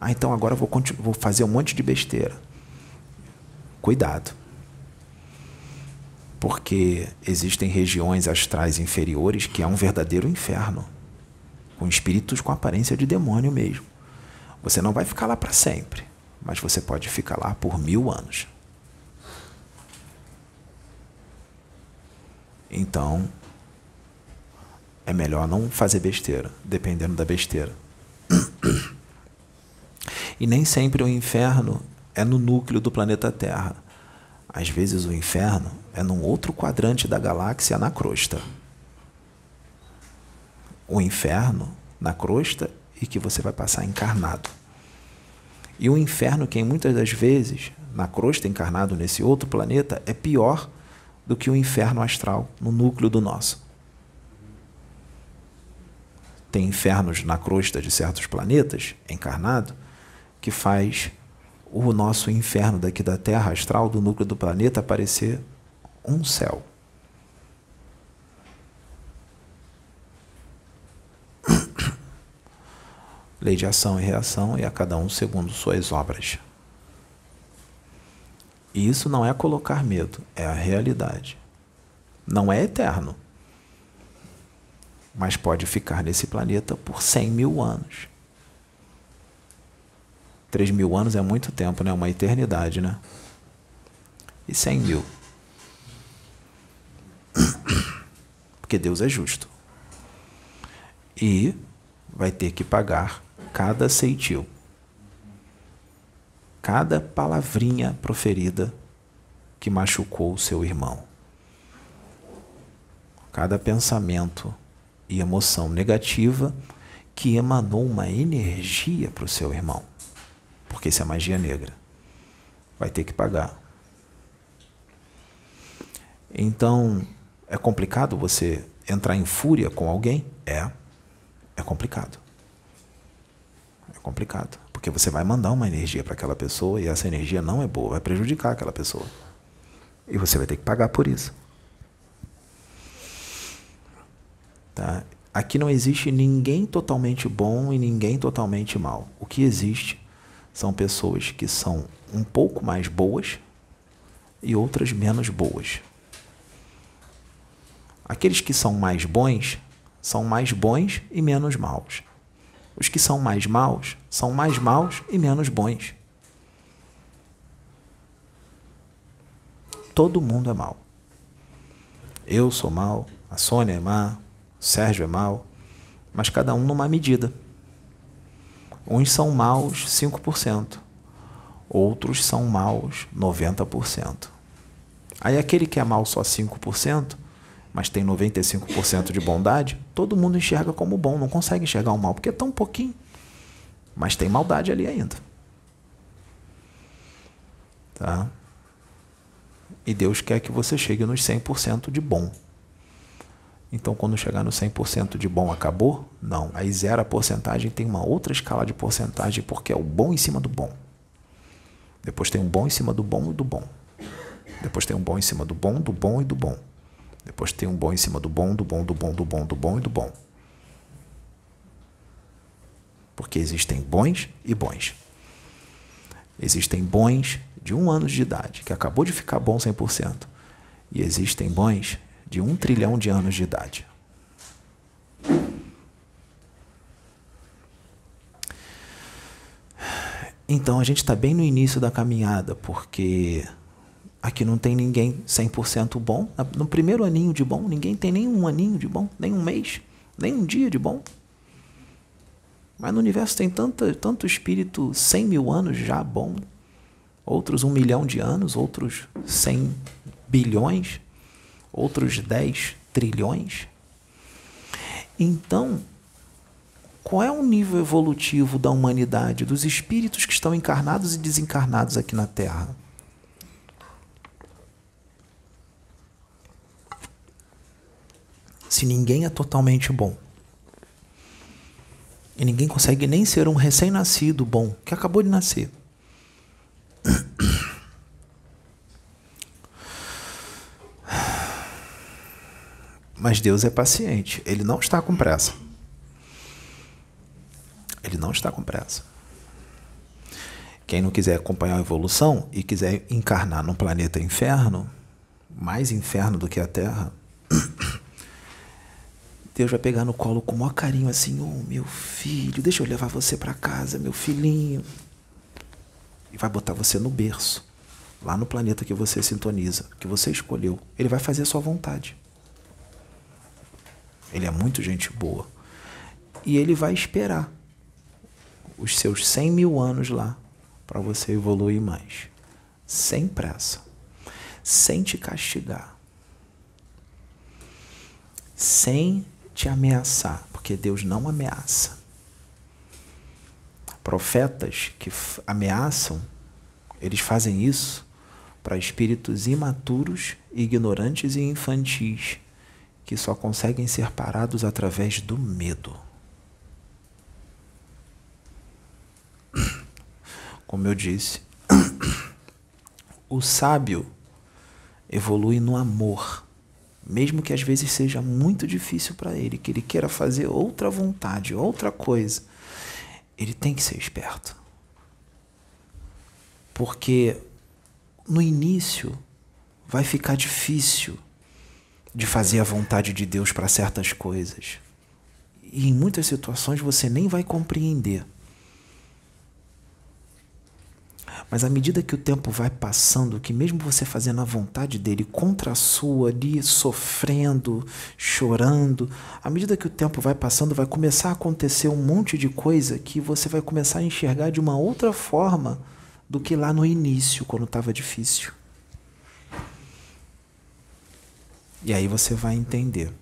Ah, então agora vou, vou fazer um monte de besteira. Cuidado. Porque existem regiões astrais inferiores que é um verdadeiro inferno com espíritos com aparência de demônio mesmo. Você não vai ficar lá para sempre mas você pode ficar lá por mil anos. Então, é melhor não fazer besteira, dependendo da besteira. E nem sempre o inferno é no núcleo do planeta Terra. Às vezes o inferno é num outro quadrante da galáxia na crosta. O inferno na crosta e que você vai passar encarnado. E o inferno, que muitas das vezes, na crosta encarnado nesse outro planeta, é pior do que o inferno astral no núcleo do nosso. Tem infernos na crosta de certos planetas, encarnado, que faz o nosso inferno daqui da Terra astral, do núcleo do planeta, parecer um céu. Lei de ação e reação, e a cada um segundo suas obras. E isso não é colocar medo, é a realidade. Não é eterno. mas pode ficar nesse planeta por 100 mil anos. 3 mil anos é muito tempo, né? Uma eternidade, né? E 100 mil. Porque Deus é justo. E vai ter que pagar cada ceitil, cada palavrinha proferida que machucou o seu irmão, cada pensamento e emoção negativa que emanou uma energia para o seu irmão, porque isso é magia negra. Vai ter que pagar. Então, é complicado você entrar em fúria com alguém? É. É complicado. Complicado. Porque você vai mandar uma energia para aquela pessoa e essa energia não é boa, vai prejudicar aquela pessoa. E você vai ter que pagar por isso. Tá? Aqui não existe ninguém totalmente bom e ninguém totalmente mal. O que existe são pessoas que são um pouco mais boas e outras menos boas. Aqueles que são mais bons são mais bons e menos maus. Os que são mais maus são mais maus e menos bons. Todo mundo é mau. Eu sou mau, a Sônia é má, o Sérgio é mau, mas cada um numa medida. Uns são maus 5%, outros são maus 90%. Aí aquele que é mau só 5%, mas tem 95% de bondade, todo mundo enxerga como bom, não consegue enxergar o mal, porque é tão pouquinho. Mas tem maldade ali ainda. Tá? E Deus quer que você chegue nos 100% de bom. Então, quando chegar no 100% de bom, acabou? Não. Aí zera a porcentagem, tem uma outra escala de porcentagem, porque é o bom em cima do bom. Depois tem um bom em cima do bom e do bom. Depois tem um bom em cima do bom, do bom e do bom. Depois tem um bom em cima do bom, do bom, do bom, do bom, do bom e do bom. Porque existem bons e bons. Existem bons de um ano de idade, que acabou de ficar bom 100%. E existem bons de um trilhão de anos de idade. Então a gente está bem no início da caminhada, porque Aqui não tem ninguém 100% bom. No primeiro aninho de bom, ninguém tem nem um aninho de bom, nem um mês, nem um dia de bom. Mas no universo tem tanto, tanto espírito 100 mil anos já bom, outros um milhão de anos, outros 100 bilhões, outros 10 trilhões. Então, qual é o nível evolutivo da humanidade, dos espíritos que estão encarnados e desencarnados aqui na Terra? Se ninguém é totalmente bom? E ninguém consegue nem ser um recém-nascido bom, que acabou de nascer. Mas Deus é paciente, ele não está com pressa. Ele não está com pressa. Quem não quiser acompanhar a evolução e quiser encarnar no planeta inferno, mais inferno do que a Terra, Deus vai pegar no colo com o maior carinho assim, oh meu filho, deixa eu levar você para casa, meu filhinho. E vai botar você no berço, lá no planeta que você sintoniza, que você escolheu. Ele vai fazer a sua vontade. Ele é muito gente boa. E ele vai esperar os seus 100 mil anos lá para você evoluir mais. Sem pressa. Sem te castigar. Sem te ameaçar, porque Deus não ameaça. Profetas que ameaçam, eles fazem isso para espíritos imaturos, ignorantes e infantis, que só conseguem ser parados através do medo. Como eu disse, o sábio evolui no amor mesmo que às vezes seja muito difícil para ele, que ele queira fazer outra vontade, outra coisa, ele tem que ser esperto. Porque no início vai ficar difícil de fazer a vontade de Deus para certas coisas. e em muitas situações você nem vai compreender. Mas à medida que o tempo vai passando, que mesmo você fazendo a vontade dele contra a sua, ali sofrendo, chorando, à medida que o tempo vai passando, vai começar a acontecer um monte de coisa que você vai começar a enxergar de uma outra forma do que lá no início, quando estava difícil. E aí você vai entender.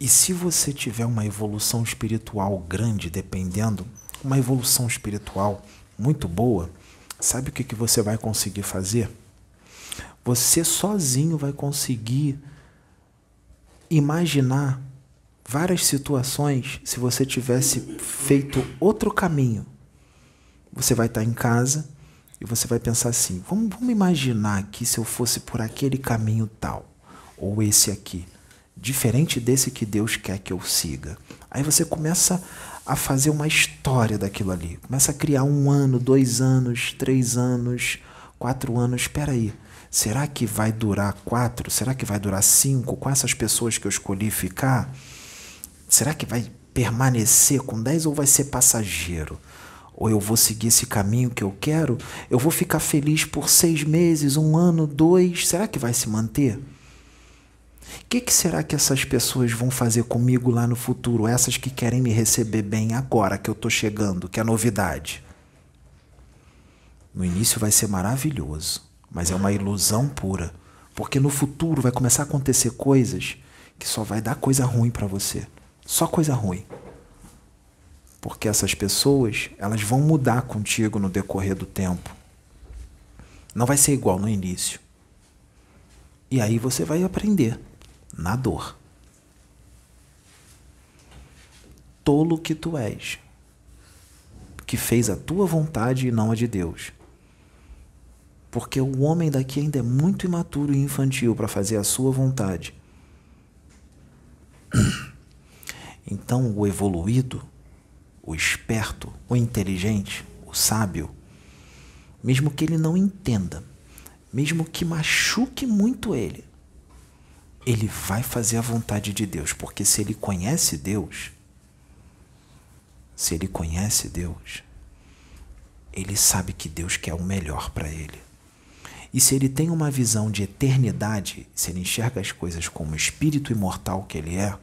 E se você tiver uma evolução espiritual grande, dependendo, uma evolução espiritual muito boa, sabe o que, que você vai conseguir fazer? Você sozinho vai conseguir imaginar várias situações se você tivesse feito outro caminho. Você vai estar em casa e você vai pensar assim: vamos, vamos imaginar que se eu fosse por aquele caminho tal ou esse aqui, diferente desse que Deus quer que eu siga. Aí você começa a fazer uma história daquilo ali, começa a criar um ano, dois anos, três anos, quatro anos. Espera aí, será que vai durar quatro? Será que vai durar cinco com essas pessoas que eu escolhi ficar? Será que vai permanecer com dez ou vai ser passageiro? Ou eu vou seguir esse caminho que eu quero? Eu vou ficar feliz por seis meses, um ano, dois? Será que vai se manter? O que, que, será que essas pessoas vão fazer comigo lá no futuro? Essas que querem me receber bem agora que eu estou chegando, que é novidade. No início vai ser maravilhoso, mas é uma ilusão pura. Porque no futuro vai começar a acontecer coisas que só vai dar coisa ruim para você. Só coisa ruim. Porque essas pessoas, elas vão mudar contigo no decorrer do tempo. Não vai ser igual no início. E aí você vai aprender na dor. Tolo que tu és, que fez a tua vontade e não a de Deus. Porque o homem daqui ainda é muito imaturo e infantil para fazer a sua vontade. Então, o evoluído, o esperto, o inteligente, o sábio, mesmo que ele não entenda, mesmo que machuque muito ele, ele vai fazer a vontade de Deus, porque se ele conhece Deus, se ele conhece Deus, ele sabe que Deus quer o melhor para ele. E se ele tem uma visão de eternidade, se ele enxerga as coisas como espírito imortal que ele é,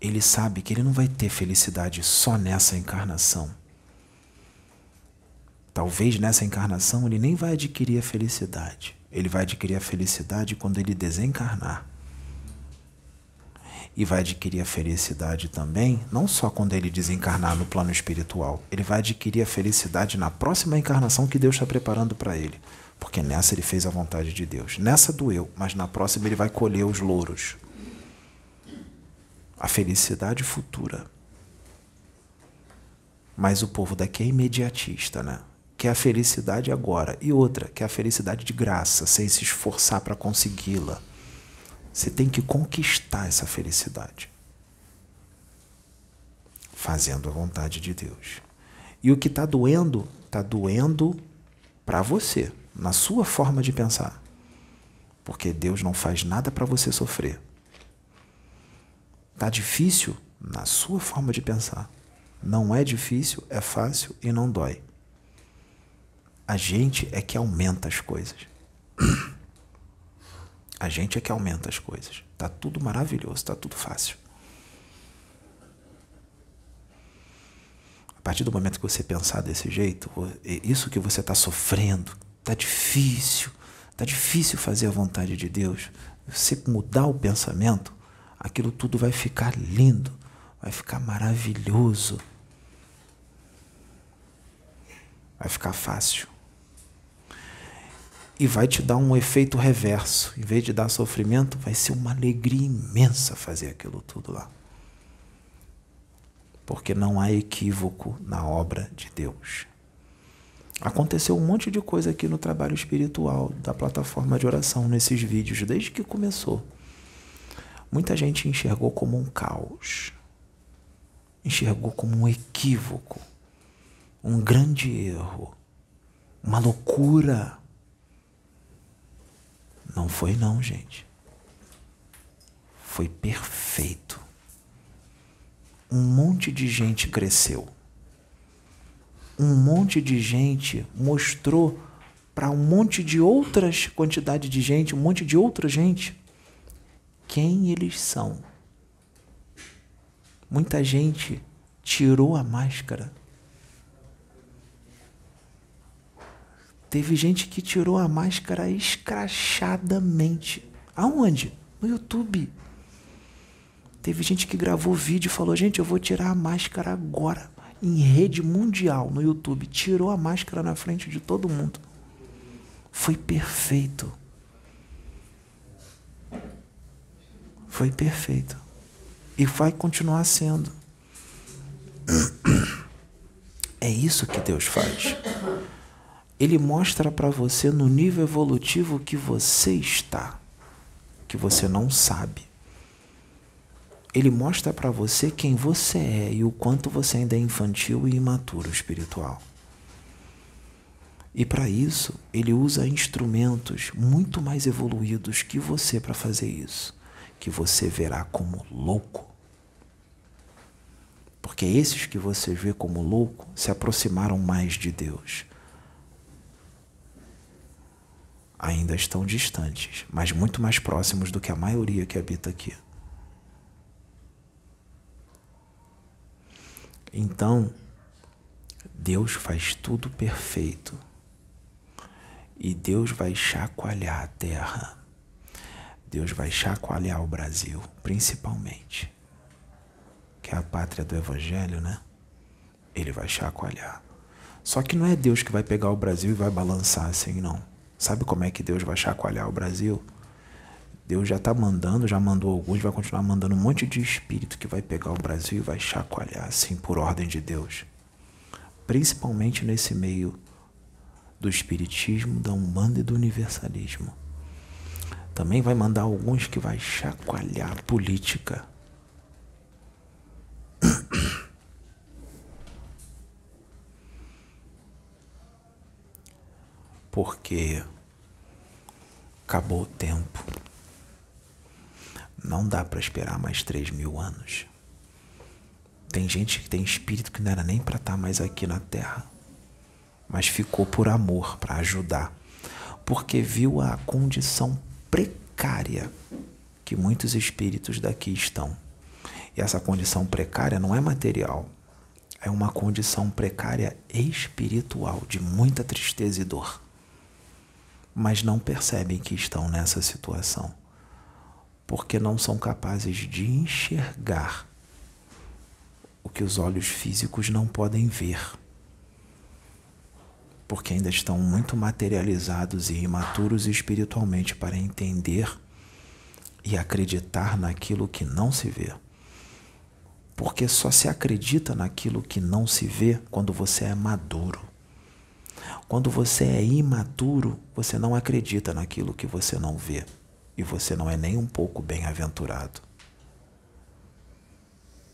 ele sabe que ele não vai ter felicidade só nessa encarnação. Talvez nessa encarnação ele nem vai adquirir a felicidade. Ele vai adquirir a felicidade quando ele desencarnar. E vai adquirir a felicidade também, não só quando ele desencarnar no plano espiritual, ele vai adquirir a felicidade na próxima encarnação que Deus está preparando para ele. Porque nessa ele fez a vontade de Deus. Nessa doeu, mas na próxima ele vai colher os louros. A felicidade futura. Mas o povo daqui é imediatista, né? Que é a felicidade agora, e outra, que é a felicidade de graça, sem se esforçar para consegui-la. Você tem que conquistar essa felicidade, fazendo a vontade de Deus. E o que está doendo, está doendo para você, na sua forma de pensar. Porque Deus não faz nada para você sofrer. Está difícil na sua forma de pensar. Não é difícil, é fácil e não dói. A gente é que aumenta as coisas. A gente é que aumenta as coisas. Tá tudo maravilhoso, tá tudo fácil. A partir do momento que você pensar desse jeito, isso que você está sofrendo, tá difícil, tá difícil fazer a vontade de Deus. Você mudar o pensamento, aquilo tudo vai ficar lindo, vai ficar maravilhoso, vai ficar fácil e vai te dar um efeito reverso. Em vez de dar sofrimento, vai ser uma alegria imensa fazer aquilo tudo lá. Porque não há equívoco na obra de Deus. Aconteceu um monte de coisa aqui no trabalho espiritual da plataforma de oração, nesses vídeos, desde que começou. Muita gente enxergou como um caos, enxergou como um equívoco, um grande erro, uma loucura não foi não, gente. Foi perfeito. um monte de gente cresceu. Um monte de gente mostrou para um monte de outras quantidade de gente, um monte de outra gente, quem eles são. Muita gente tirou a máscara. Teve gente que tirou a máscara escrachadamente. Aonde? No YouTube. Teve gente que gravou vídeo e falou: Gente, eu vou tirar a máscara agora. Em rede mundial no YouTube. Tirou a máscara na frente de todo mundo. Foi perfeito. Foi perfeito. E vai continuar sendo. É isso que Deus faz. Ele mostra para você no nível evolutivo que você está, que você não sabe ele mostra para você quem você é e o quanto você ainda é infantil e imaturo espiritual. E para isso, ele usa instrumentos muito mais evoluídos que você para fazer isso, que você verá como louco. Porque esses que você vê como louco se aproximaram mais de Deus. Ainda estão distantes, mas muito mais próximos do que a maioria que habita aqui. Então, Deus faz tudo perfeito. E Deus vai chacoalhar a terra. Deus vai chacoalhar o Brasil, principalmente. Que é a pátria do Evangelho, né? Ele vai chacoalhar. Só que não é Deus que vai pegar o Brasil e vai balançar assim, não. Sabe como é que Deus vai chacoalhar o Brasil? Deus já está mandando, já mandou alguns, vai continuar mandando um monte de espírito que vai pegar o Brasil e vai chacoalhar, assim, por ordem de Deus. Principalmente nesse meio do espiritismo, da Umbanda e do universalismo. Também vai mandar alguns que vai chacoalhar a política. Porque acabou o tempo. Não dá para esperar mais três mil anos. Tem gente que tem espírito que não era nem para estar tá mais aqui na Terra, mas ficou por amor, para ajudar, porque viu a condição precária que muitos espíritos daqui estão. E essa condição precária não é material, é uma condição precária espiritual, de muita tristeza e dor. Mas não percebem que estão nessa situação porque não são capazes de enxergar o que os olhos físicos não podem ver. Porque ainda estão muito materializados e imaturos espiritualmente para entender e acreditar naquilo que não se vê. Porque só se acredita naquilo que não se vê quando você é maduro. Quando você é imaturo, você não acredita naquilo que você não vê. E você não é nem um pouco bem-aventurado.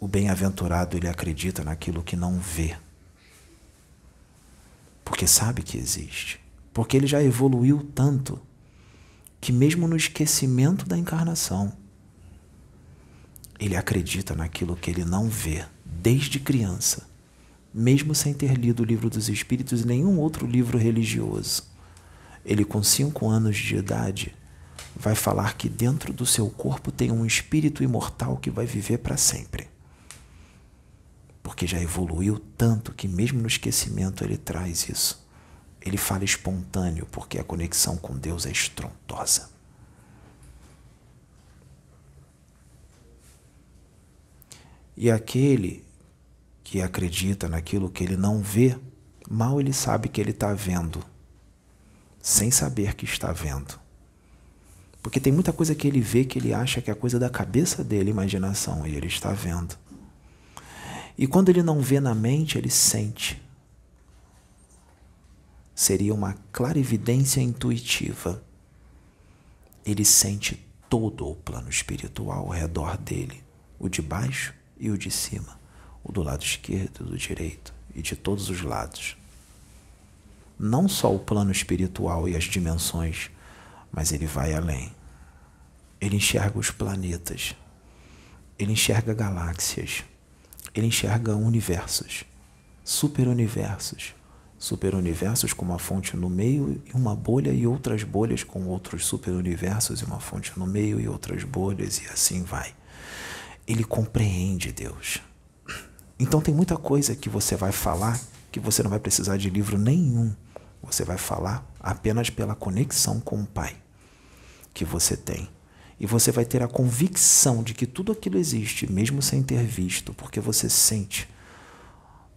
O bem-aventurado ele acredita naquilo que não vê, porque sabe que existe, porque ele já evoluiu tanto que, mesmo no esquecimento da encarnação, ele acredita naquilo que ele não vê desde criança, mesmo sem ter lido o livro dos Espíritos e nenhum outro livro religioso. Ele, com cinco anos de idade, vai falar que dentro do seu corpo tem um espírito imortal que vai viver para sempre. Porque já evoluiu tanto que, mesmo no esquecimento, ele traz isso. Ele fala espontâneo, porque a conexão com Deus é estrondosa. E aquele que acredita naquilo que ele não vê, mal ele sabe que ele está vendo, sem saber que está vendo. Porque tem muita coisa que ele vê que ele acha que é coisa da cabeça dele, imaginação, e ele está vendo. E quando ele não vê na mente, ele sente. Seria uma clarividência intuitiva. Ele sente todo o plano espiritual ao redor dele, o de baixo e o de cima, o do lado esquerdo, do direito e de todos os lados. Não só o plano espiritual e as dimensões mas ele vai além. Ele enxerga os planetas, ele enxerga galáxias, ele enxerga universos, superuniversos, superuniversos com uma fonte no meio e uma bolha e outras bolhas com outros superuniversos e uma fonte no meio e outras bolhas e assim vai. Ele compreende Deus. Então tem muita coisa que você vai falar que você não vai precisar de livro nenhum. Você vai falar apenas pela conexão com o Pai que você tem. E você vai ter a convicção de que tudo aquilo existe, mesmo sem ter visto, porque você sente.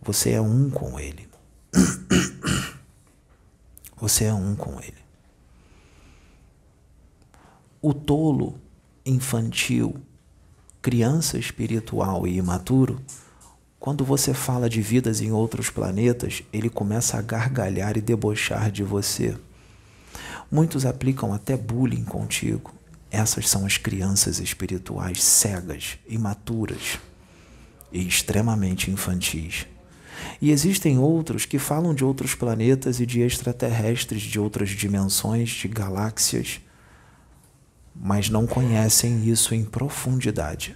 Você é um com Ele. Você é um com Ele. O tolo, infantil, criança espiritual e imaturo, quando você fala de vidas em outros planetas, ele começa a gargalhar e debochar de você. Muitos aplicam até bullying contigo. Essas são as crianças espirituais cegas, imaturas e extremamente infantis. E existem outros que falam de outros planetas e de extraterrestres de outras dimensões, de galáxias, mas não conhecem isso em profundidade.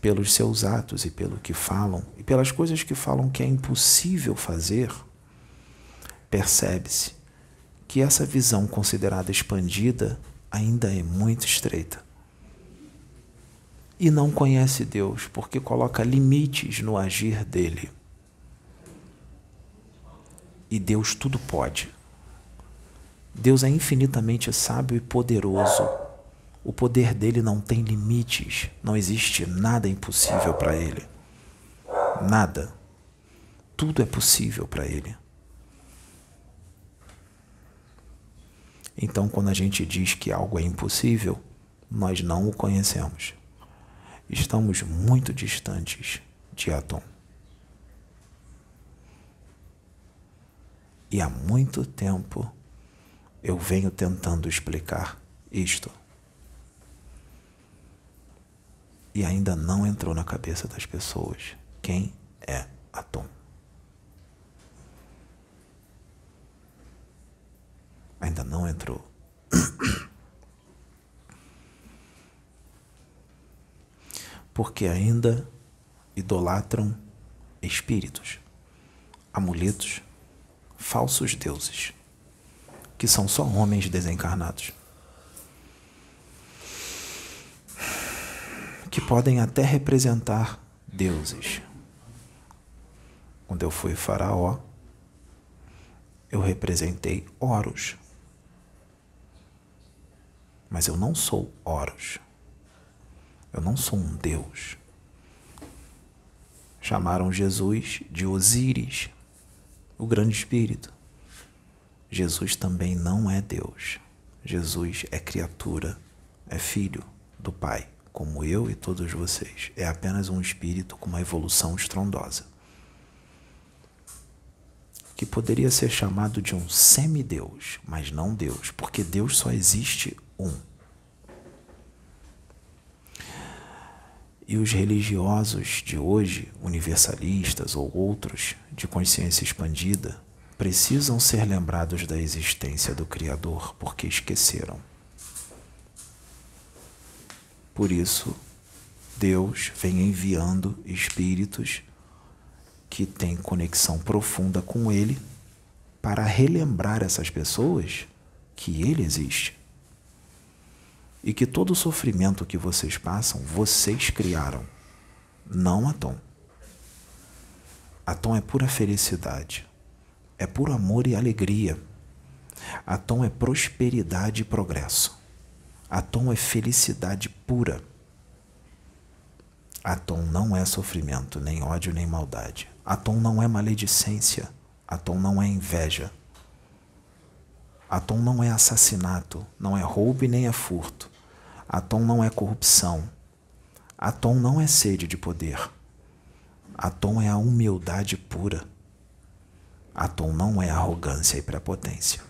Pelos seus atos e pelo que falam, e pelas coisas que falam que é impossível fazer, percebe-se que essa visão considerada expandida ainda é muito estreita. E não conhece Deus porque coloca limites no agir dele. E Deus tudo pode. Deus é infinitamente sábio e poderoso. O poder dele não tem limites. Não existe nada impossível para ele. Nada. Tudo é possível para ele. Então, quando a gente diz que algo é impossível, nós não o conhecemos. Estamos muito distantes de Atom. E há muito tempo eu venho tentando explicar isto. E ainda não entrou na cabeça das pessoas quem é Atom. Ainda não entrou. Porque ainda idolatram espíritos, amuletos, falsos deuses, que são só homens desencarnados. Que podem até representar deuses. Quando eu fui faraó, eu representei Horus, mas eu não sou Horus. Eu não sou um Deus. Chamaram Jesus de Osíris, o grande espírito. Jesus também não é Deus. Jesus é criatura, é filho do Pai, como eu e todos vocês. É apenas um espírito com uma evolução estrondosa. Que poderia ser chamado de um semideus, mas não Deus, porque Deus só existe um. E os religiosos de hoje, universalistas ou outros de consciência expandida, precisam ser lembrados da existência do Criador porque esqueceram. Por isso, Deus vem enviando espíritos que têm conexão profunda com Ele para relembrar essas pessoas que Ele existe e que todo o sofrimento que vocês passam, vocês criaram, não Atom. Atom é pura felicidade, é puro amor e alegria. Atom é prosperidade e progresso. Atom é felicidade pura. Atom não é sofrimento, nem ódio, nem maldade. Atom não é maledicência. Atom não é inveja. Atom não é assassinato, não é roubo e nem é furto. Atom não é corrupção. Atom não é sede de poder. Atom é a humildade pura. Atom não é arrogância e prepotência.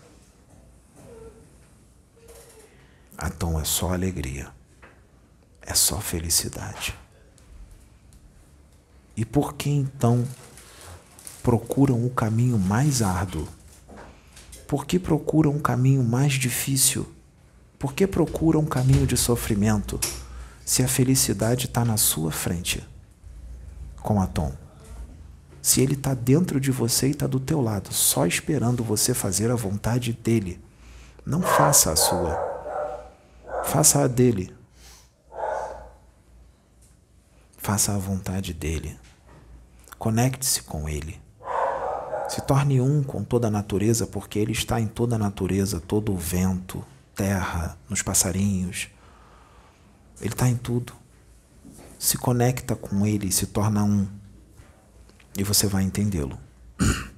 Atom é só alegria. É só felicidade. E por que então procuram o caminho mais árduo? Por que procuram um caminho mais difícil? Por que procura um caminho de sofrimento se a felicidade está na sua frente? com Atom. Se ele está dentro de você e está do teu lado, só esperando você fazer a vontade dele, não faça a sua, faça a dele. Faça a vontade dele. Conecte-se com ele. Se torne um com toda a natureza, porque ele está em toda a natureza, todo o vento, terra, nos passarinhos. Ele está em tudo. Se conecta com ele se torna um. E você vai entendê-lo.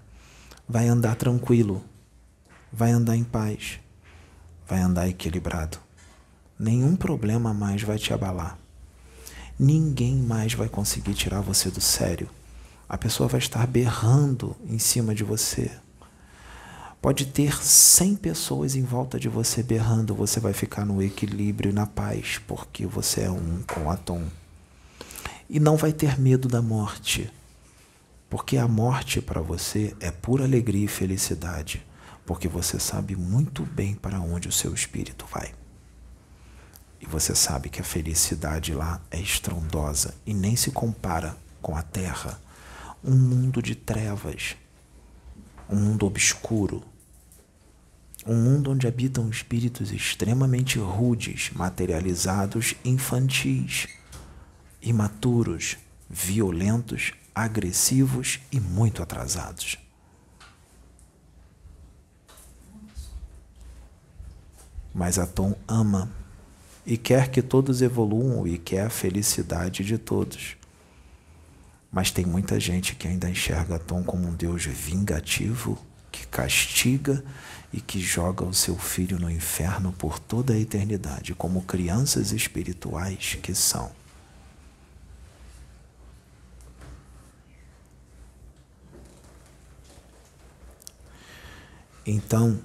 Vai andar tranquilo. Vai andar em paz. Vai andar equilibrado. Nenhum problema mais vai te abalar. Ninguém mais vai conseguir tirar você do sério. A pessoa vai estar berrando em cima de você. Pode ter 100 pessoas em volta de você berrando, você vai ficar no equilíbrio e na paz, porque você é um com Atom. E não vai ter medo da morte, porque a morte para você é pura alegria e felicidade, porque você sabe muito bem para onde o seu espírito vai. E você sabe que a felicidade lá é estrondosa e nem se compara com a terra. Um mundo de trevas, um mundo obscuro, um mundo onde habitam espíritos extremamente rudes, materializados, infantis, imaturos, violentos, agressivos e muito atrasados. Mas Atom ama e quer que todos evoluam e quer a felicidade de todos. Mas tem muita gente que ainda enxerga Tom como um Deus vingativo, que castiga e que joga o seu filho no inferno por toda a eternidade, como crianças espirituais que são. Então,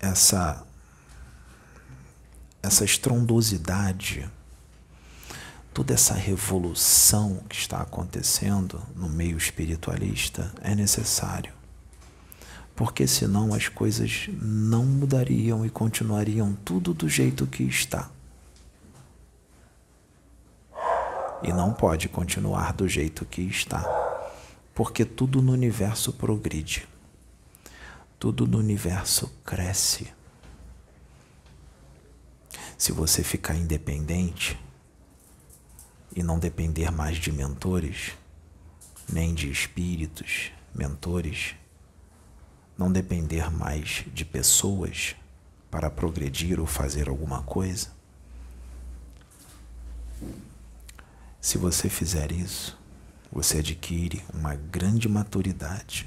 essa essa estrondosidade, toda essa revolução que está acontecendo no meio espiritualista é necessário. Porque senão as coisas não mudariam e continuariam tudo do jeito que está. E não pode continuar do jeito que está, porque tudo no universo progride tudo no universo cresce. Se você ficar independente e não depender mais de mentores, nem de espíritos, mentores, não depender mais de pessoas para progredir ou fazer alguma coisa, se você fizer isso, você adquire uma grande maturidade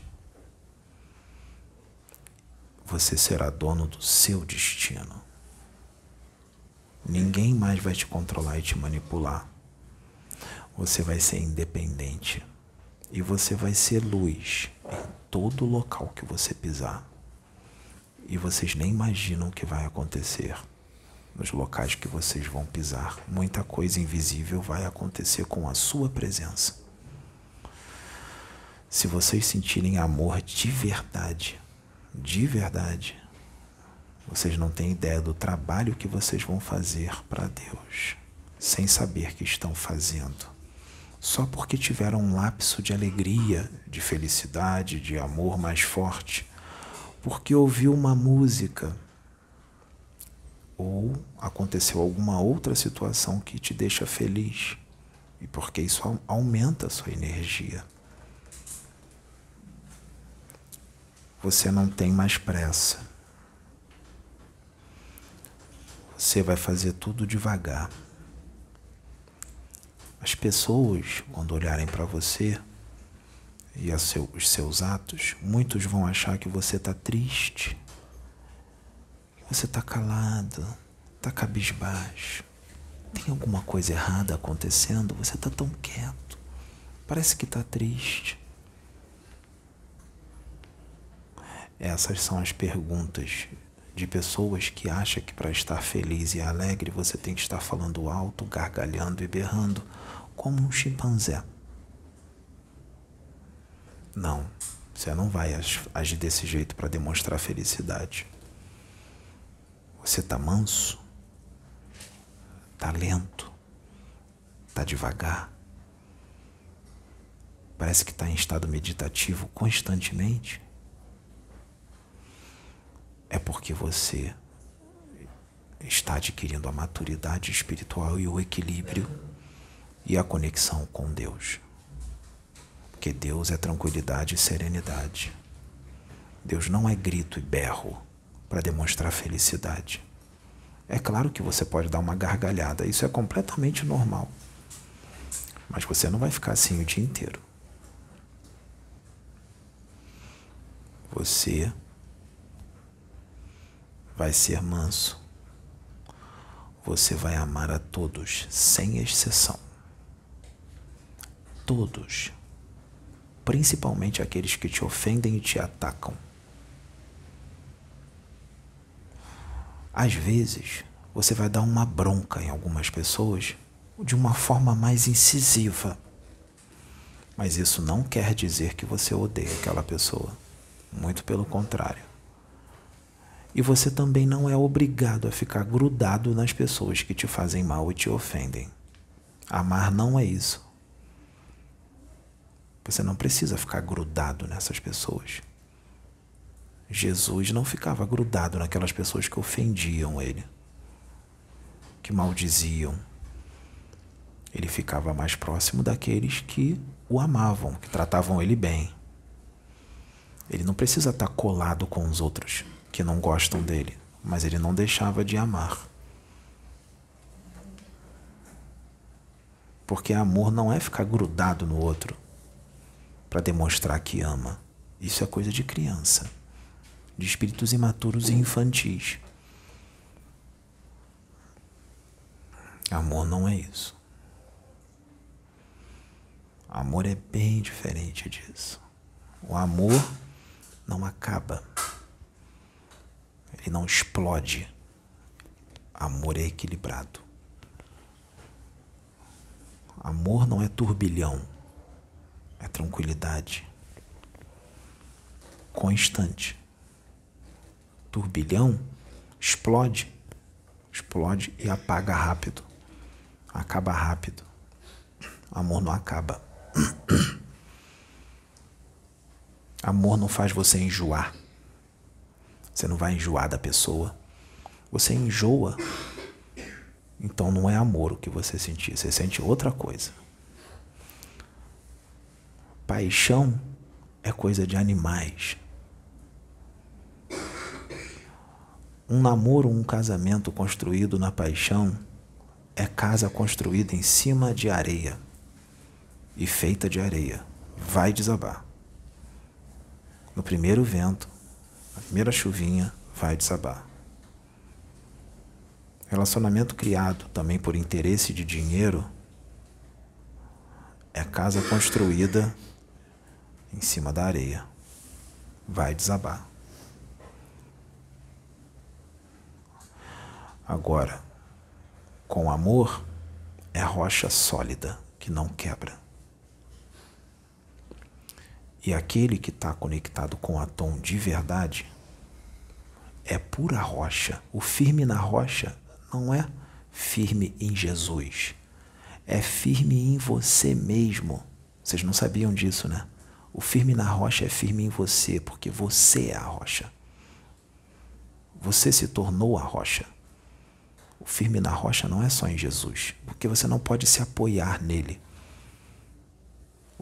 você será dono do seu destino. Ninguém mais vai te controlar e te manipular. Você vai ser independente. E você vai ser luz em todo local que você pisar. E vocês nem imaginam o que vai acontecer nos locais que vocês vão pisar. Muita coisa invisível vai acontecer com a sua presença. Se vocês sentirem amor de verdade, de verdade, vocês não têm ideia do trabalho que vocês vão fazer para Deus, sem saber que estão fazendo. Só porque tiveram um lapso de alegria, de felicidade, de amor mais forte, porque ouviu uma música ou aconteceu alguma outra situação que te deixa feliz e porque isso aumenta a sua energia. Você não tem mais pressa. Você vai fazer tudo devagar. As pessoas, quando olharem para você e seu, os seus atos, muitos vão achar que você está triste, que você está calado, está cabisbaixo. Tem alguma coisa errada acontecendo? Você está tão quieto. Parece que está triste. Essas são as perguntas de pessoas que acham que para estar feliz e alegre você tem que estar falando alto, gargalhando e berrando, como um chimpanzé. Não, você não vai agir desse jeito para demonstrar felicidade. Você está manso, está lento, Está devagar? Parece que está em estado meditativo constantemente? É porque você está adquirindo a maturidade espiritual e o equilíbrio e a conexão com Deus. Porque Deus é tranquilidade e serenidade. Deus não é grito e berro para demonstrar felicidade. É claro que você pode dar uma gargalhada, isso é completamente normal. Mas você não vai ficar assim o dia inteiro. Você vai ser manso. Você vai amar a todos, sem exceção. Todos. Principalmente aqueles que te ofendem e te atacam. Às vezes, você vai dar uma bronca em algumas pessoas de uma forma mais incisiva. Mas isso não quer dizer que você odeia aquela pessoa. Muito pelo contrário. E você também não é obrigado a ficar grudado nas pessoas que te fazem mal e te ofendem. Amar não é isso. Você não precisa ficar grudado nessas pessoas. Jesus não ficava grudado naquelas pessoas que ofendiam ele, que maldiziam. Ele ficava mais próximo daqueles que o amavam, que tratavam ele bem. Ele não precisa estar colado com os outros que não gostam dele, mas ele não deixava de amar. Porque amor não é ficar grudado no outro para demonstrar que ama. Isso é coisa de criança de espíritos imaturos e infantis. Amor não é isso. Amor é bem diferente disso. O amor não acaba. Ele não explode. Amor é equilibrado. Amor não é turbilhão, é tranquilidade constante turbilhão explode, explode e apaga rápido, acaba rápido. Amor não acaba. Amor não faz você enjoar. Você não vai enjoar da pessoa. Você enjoa. Então não é amor o que você sentir, você sente outra coisa. Paixão é coisa de animais. Um namoro, um casamento construído na paixão é casa construída em cima de areia e feita de areia. Vai desabar. No primeiro vento, na primeira chuvinha, vai desabar. Relacionamento criado também por interesse de dinheiro é casa construída em cima da areia. Vai desabar. Agora, com amor, é rocha sólida que não quebra. E aquele que está conectado com a tom de verdade é pura rocha. O firme na rocha não é firme em Jesus, é firme em você mesmo. Vocês não sabiam disso, né? O firme na rocha é firme em você, porque você é a rocha. Você se tornou a rocha. O firme na rocha não é só em Jesus, porque você não pode se apoiar nele.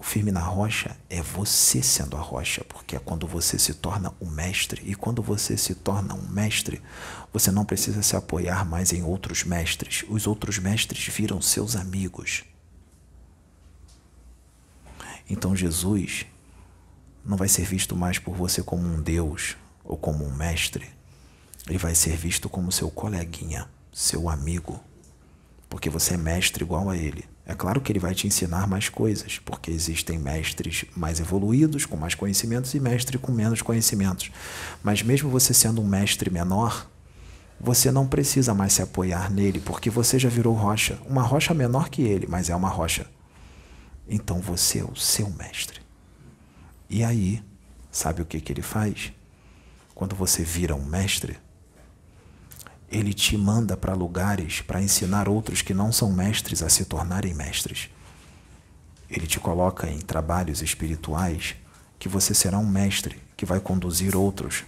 O firme na rocha é você sendo a rocha, porque é quando você se torna um mestre. E quando você se torna um mestre, você não precisa se apoiar mais em outros mestres. Os outros mestres viram seus amigos. Então Jesus não vai ser visto mais por você como um Deus ou como um mestre. Ele vai ser visto como seu coleguinha seu amigo, porque você é mestre igual a ele. É claro que ele vai te ensinar mais coisas, porque existem mestres mais evoluídos, com mais conhecimentos, e mestre com menos conhecimentos. Mas mesmo você sendo um mestre menor, você não precisa mais se apoiar nele, porque você já virou rocha. Uma rocha menor que ele, mas é uma rocha. Então você é o seu mestre. E aí, sabe o que, que ele faz? Quando você vira um mestre, ele te manda para lugares para ensinar outros que não são mestres a se tornarem mestres. Ele te coloca em trabalhos espirituais que você será um mestre que vai conduzir outros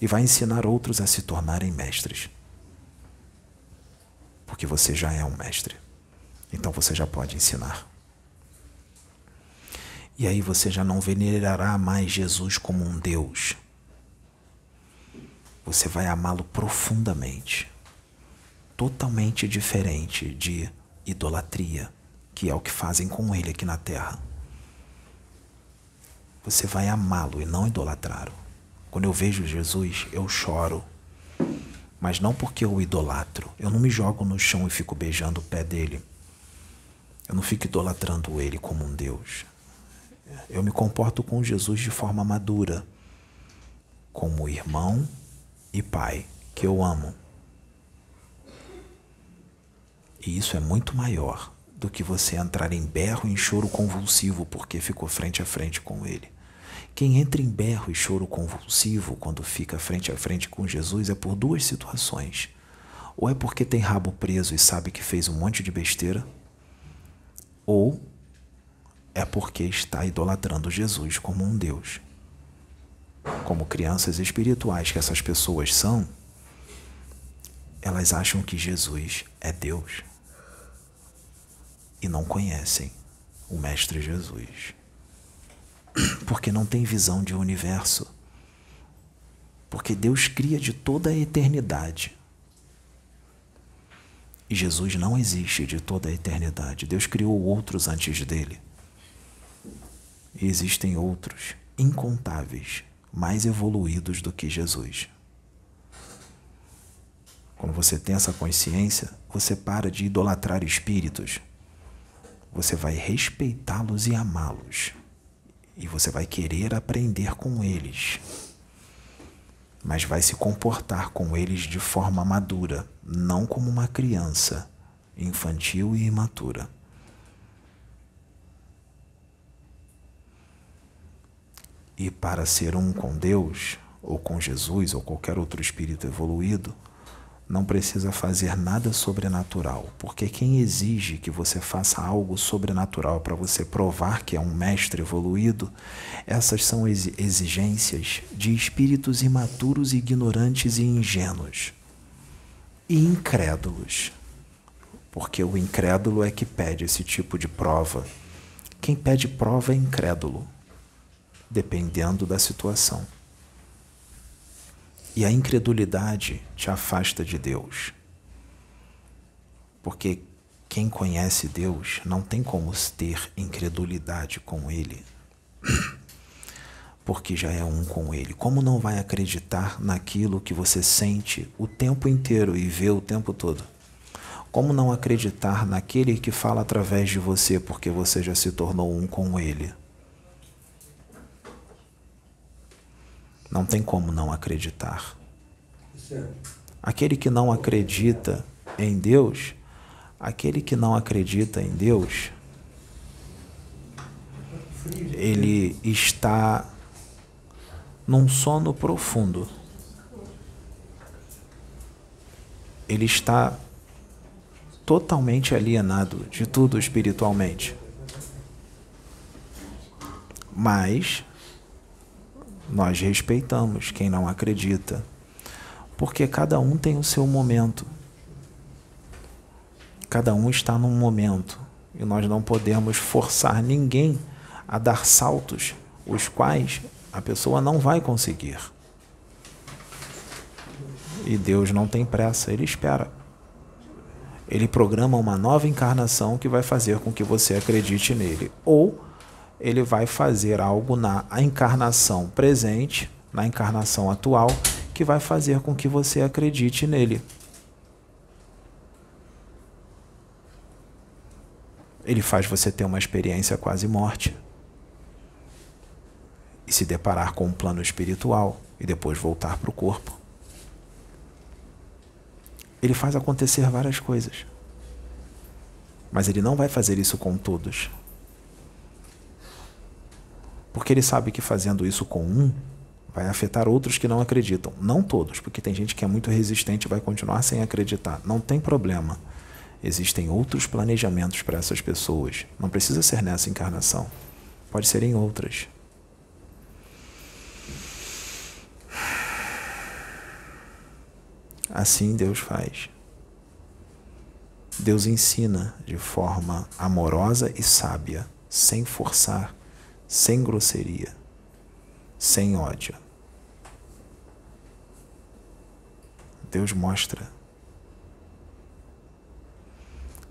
e vai ensinar outros a se tornarem mestres. Porque você já é um mestre. Então você já pode ensinar. E aí você já não venerará mais Jesus como um Deus. Você vai amá-lo profundamente. Totalmente diferente de idolatria, que é o que fazem com ele aqui na terra. Você vai amá-lo e não idolatrá-lo. Quando eu vejo Jesus, eu choro. Mas não porque eu o idolatro. Eu não me jogo no chão e fico beijando o pé dele. Eu não fico idolatrando ele como um Deus. Eu me comporto com Jesus de forma madura, como irmão e pai que eu amo. E isso é muito maior do que você entrar em berro e em choro convulsivo porque ficou frente a frente com ele. Quem entra em berro e choro convulsivo quando fica frente a frente com Jesus é por duas situações. Ou é porque tem rabo preso e sabe que fez um monte de besteira, ou é porque está idolatrando Jesus como um Deus. Como crianças espirituais que essas pessoas são, elas acham que Jesus é Deus e não conhecem o Mestre Jesus. Porque não tem visão de universo. Porque Deus cria de toda a eternidade. E Jesus não existe de toda a eternidade. Deus criou outros antes dele. E existem outros incontáveis, mais evoluídos do que Jesus. Quando você tem essa consciência, você para de idolatrar espíritos. Você vai respeitá-los e amá-los. E você vai querer aprender com eles. Mas vai se comportar com eles de forma madura, não como uma criança, infantil e imatura. E para ser um com Deus, ou com Jesus, ou qualquer outro espírito evoluído, não precisa fazer nada sobrenatural, porque quem exige que você faça algo sobrenatural para você provar que é um mestre evoluído, essas são exigências de espíritos imaturos, ignorantes e ingênuos e incrédulos. Porque o incrédulo é que pede esse tipo de prova. Quem pede prova é incrédulo dependendo da situação. E a incredulidade te afasta de Deus. Porque quem conhece Deus não tem como ter incredulidade com Ele, porque já é um com Ele. Como não vai acreditar naquilo que você sente o tempo inteiro e vê o tempo todo? Como não acreditar naquele que fala através de você, porque você já se tornou um com Ele? Não tem como não acreditar. Aquele que não acredita em Deus, aquele que não acredita em Deus, ele está num sono profundo. Ele está totalmente alienado de tudo espiritualmente. Mas nós respeitamos quem não acredita, porque cada um tem o seu momento. Cada um está num momento e nós não podemos forçar ninguém a dar saltos, os quais a pessoa não vai conseguir. E Deus não tem pressa, Ele espera. Ele programa uma nova encarnação que vai fazer com que você acredite nele. Ou ele vai fazer algo na encarnação presente, na encarnação atual, que vai fazer com que você acredite nele. Ele faz você ter uma experiência quase morte e se deparar com um plano espiritual e depois voltar para o corpo. Ele faz acontecer várias coisas. Mas ele não vai fazer isso com todos. Porque ele sabe que fazendo isso com um, vai afetar outros que não acreditam. Não todos, porque tem gente que é muito resistente e vai continuar sem acreditar. Não tem problema. Existem outros planejamentos para essas pessoas. Não precisa ser nessa encarnação. Pode ser em outras. Assim Deus faz. Deus ensina de forma amorosa e sábia, sem forçar, sem grosseria, sem ódio. Deus mostra.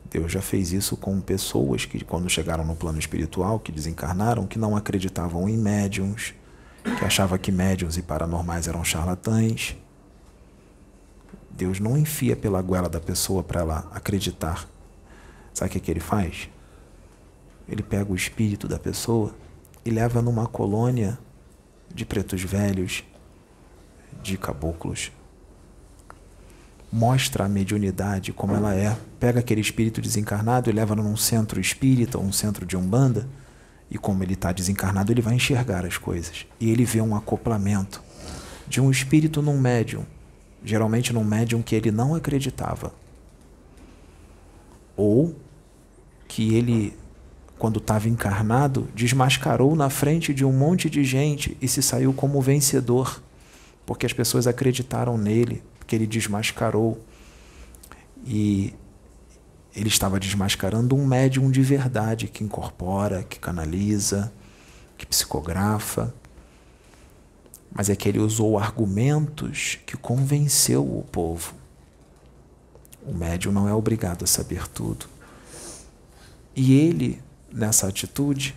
Deus já fez isso com pessoas que, quando chegaram no plano espiritual, que desencarnaram, que não acreditavam em médiums, que achavam que médiums e paranormais eram charlatães Deus não enfia pela goela da pessoa para ela acreditar. Sabe o que, que ele faz? Ele pega o espírito da pessoa e leva numa colônia de pretos velhos, de caboclos. Mostra a mediunidade como ela é. Pega aquele espírito desencarnado e leva num centro espírita, um centro de umbanda, e como ele está desencarnado, ele vai enxergar as coisas. E ele vê um acoplamento de um espírito num médium geralmente num médium que ele não acreditava. Ou que ele, quando estava encarnado, desmascarou na frente de um monte de gente e se saiu como vencedor, porque as pessoas acreditaram nele, porque ele desmascarou. E ele estava desmascarando um médium de verdade que incorpora, que canaliza, que psicografa mas é que ele usou argumentos que convenceu o povo. O médium não é obrigado a saber tudo. E ele, nessa atitude,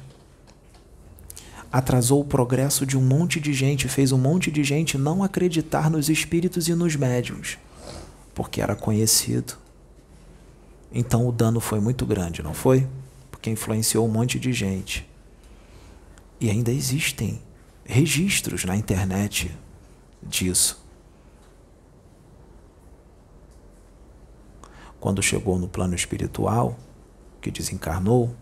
atrasou o progresso de um monte de gente, fez um monte de gente não acreditar nos espíritos e nos médiums, porque era conhecido. Então o dano foi muito grande, não foi? Porque influenciou um monte de gente. E ainda existem registros na internet disso. Quando chegou no plano espiritual, que desencarnou,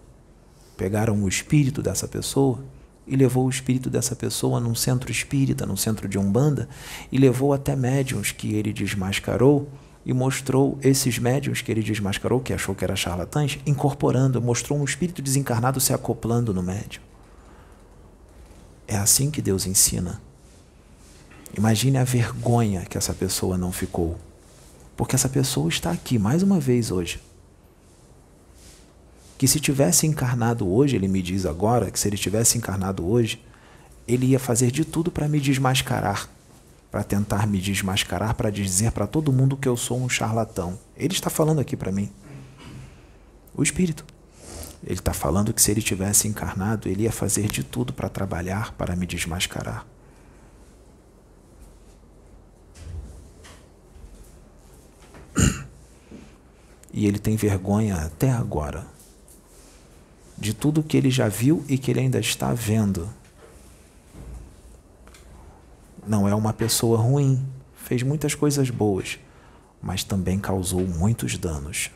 pegaram o espírito dessa pessoa e levou o espírito dessa pessoa num centro espírita, num centro de umbanda, e levou até médiums que ele desmascarou e mostrou esses médiums que ele desmascarou, que achou que era charlatães, incorporando, mostrou um espírito desencarnado se acoplando no médium. É assim que Deus ensina. Imagine a vergonha que essa pessoa não ficou. Porque essa pessoa está aqui mais uma vez hoje. Que se tivesse encarnado hoje, ele me diz agora, que se ele tivesse encarnado hoje, ele ia fazer de tudo para me desmascarar, para tentar me desmascarar, para dizer para todo mundo que eu sou um charlatão. Ele está falando aqui para mim. O Espírito. Ele está falando que se ele tivesse encarnado, ele ia fazer de tudo para trabalhar, para me desmascarar. E ele tem vergonha até agora de tudo que ele já viu e que ele ainda está vendo. Não é uma pessoa ruim, fez muitas coisas boas, mas também causou muitos danos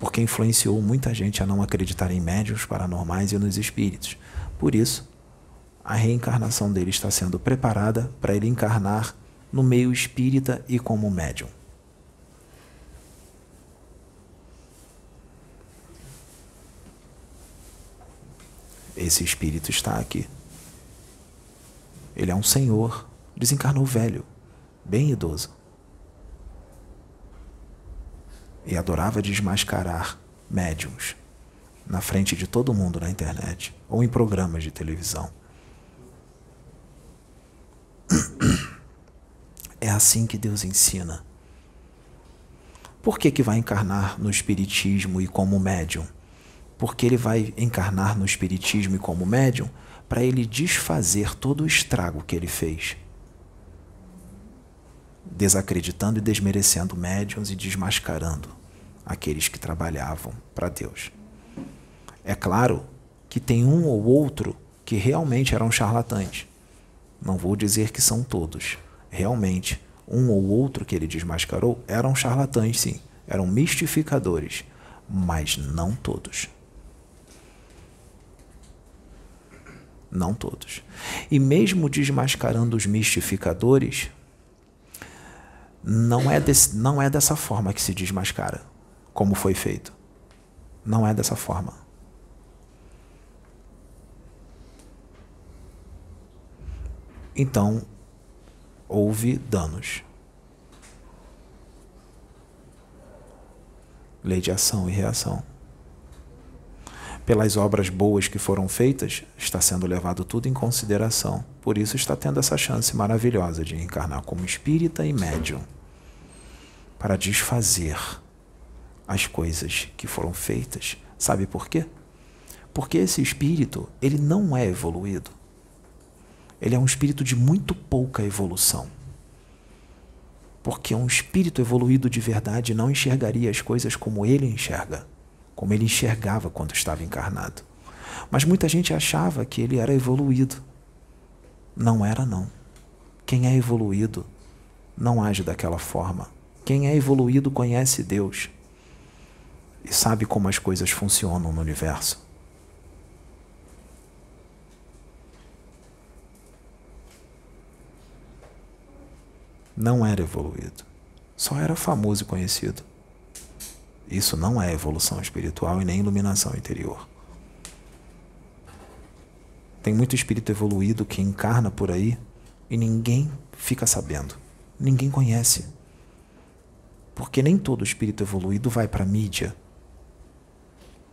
porque influenciou muita gente a não acreditar em médios paranormais e nos espíritos. Por isso, a reencarnação dele está sendo preparada para ele encarnar no meio espírita e como médium. Esse espírito está aqui. Ele é um senhor, desencarnou velho, bem idoso. e adorava desmascarar médiums na frente de todo mundo na internet ou em programas de televisão. É assim que Deus ensina. Por que, que vai encarnar no Espiritismo e como médium? Porque ele vai encarnar no Espiritismo e como médium para ele desfazer todo o estrago que ele fez desacreditando e desmerecendo médiums e desmascarando aqueles que trabalhavam para Deus. É claro que tem um ou outro que realmente eram charlatães. Não vou dizer que são todos. Realmente, um ou outro que ele desmascarou eram charlatães, sim, eram mistificadores, mas não todos. Não todos. E mesmo desmascarando os mistificadores, não é, desse, não é dessa forma que se desmascara, como foi feito. Não é dessa forma. Então, houve danos. Lei de ação e reação. Pelas obras boas que foram feitas, está sendo levado tudo em consideração. Por isso está tendo essa chance maravilhosa de encarnar como espírita e médium para desfazer as coisas que foram feitas. Sabe por quê? Porque esse espírito, ele não é evoluído. Ele é um espírito de muito pouca evolução. Porque um espírito evoluído de verdade não enxergaria as coisas como ele enxerga, como ele enxergava quando estava encarnado. Mas muita gente achava que ele era evoluído. Não era, não. Quem é evoluído não age daquela forma. Quem é evoluído conhece Deus e sabe como as coisas funcionam no universo. Não era evoluído, só era famoso e conhecido. Isso não é evolução espiritual e nem iluminação interior. Tem muito espírito evoluído que encarna por aí e ninguém fica sabendo, ninguém conhece. Porque nem todo espírito evoluído vai para a mídia,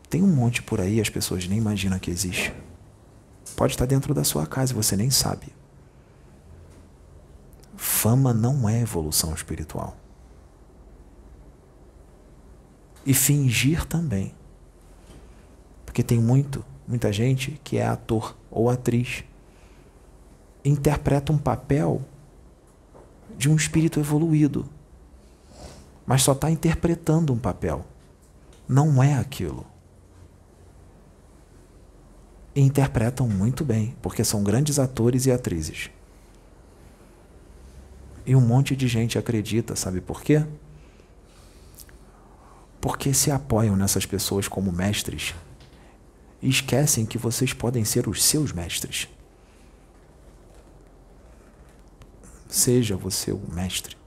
tem um monte por aí, as pessoas nem imaginam que existe. Pode estar dentro da sua casa e você nem sabe. Fama não é evolução espiritual. E fingir também. Porque tem muito, muita gente que é ator ou atriz. Interpreta um papel de um espírito evoluído. Mas só está interpretando um papel. Não é aquilo e interpretam muito bem, porque são grandes atores e atrizes. E um monte de gente acredita, sabe por quê? Porque se apoiam nessas pessoas como mestres e esquecem que vocês podem ser os seus mestres. Seja você o mestre.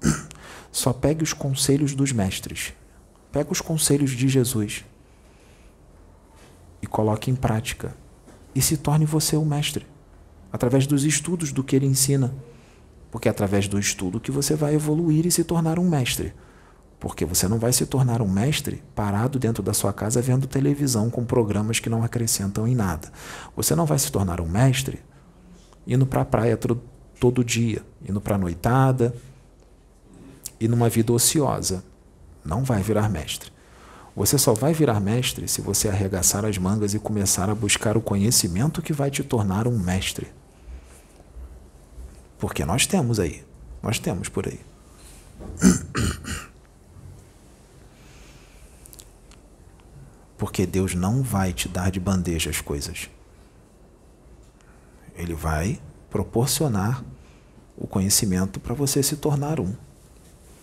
Só pegue os conselhos dos mestres. Pega os conselhos de Jesus e coloque em prática. E se torne você o mestre, através dos estudos do que ele ensina. Porque é através do estudo que você vai evoluir e se tornar um mestre. Porque você não vai se tornar um mestre parado dentro da sua casa vendo televisão com programas que não acrescentam em nada. Você não vai se tornar um mestre indo para a praia todo dia, indo para a noitada e numa vida ociosa. Não vai virar mestre. Você só vai virar mestre se você arregaçar as mangas e começar a buscar o conhecimento que vai te tornar um mestre. Porque nós temos aí, nós temos por aí. Porque Deus não vai te dar de bandeja as coisas. Ele vai proporcionar o conhecimento para você se tornar um.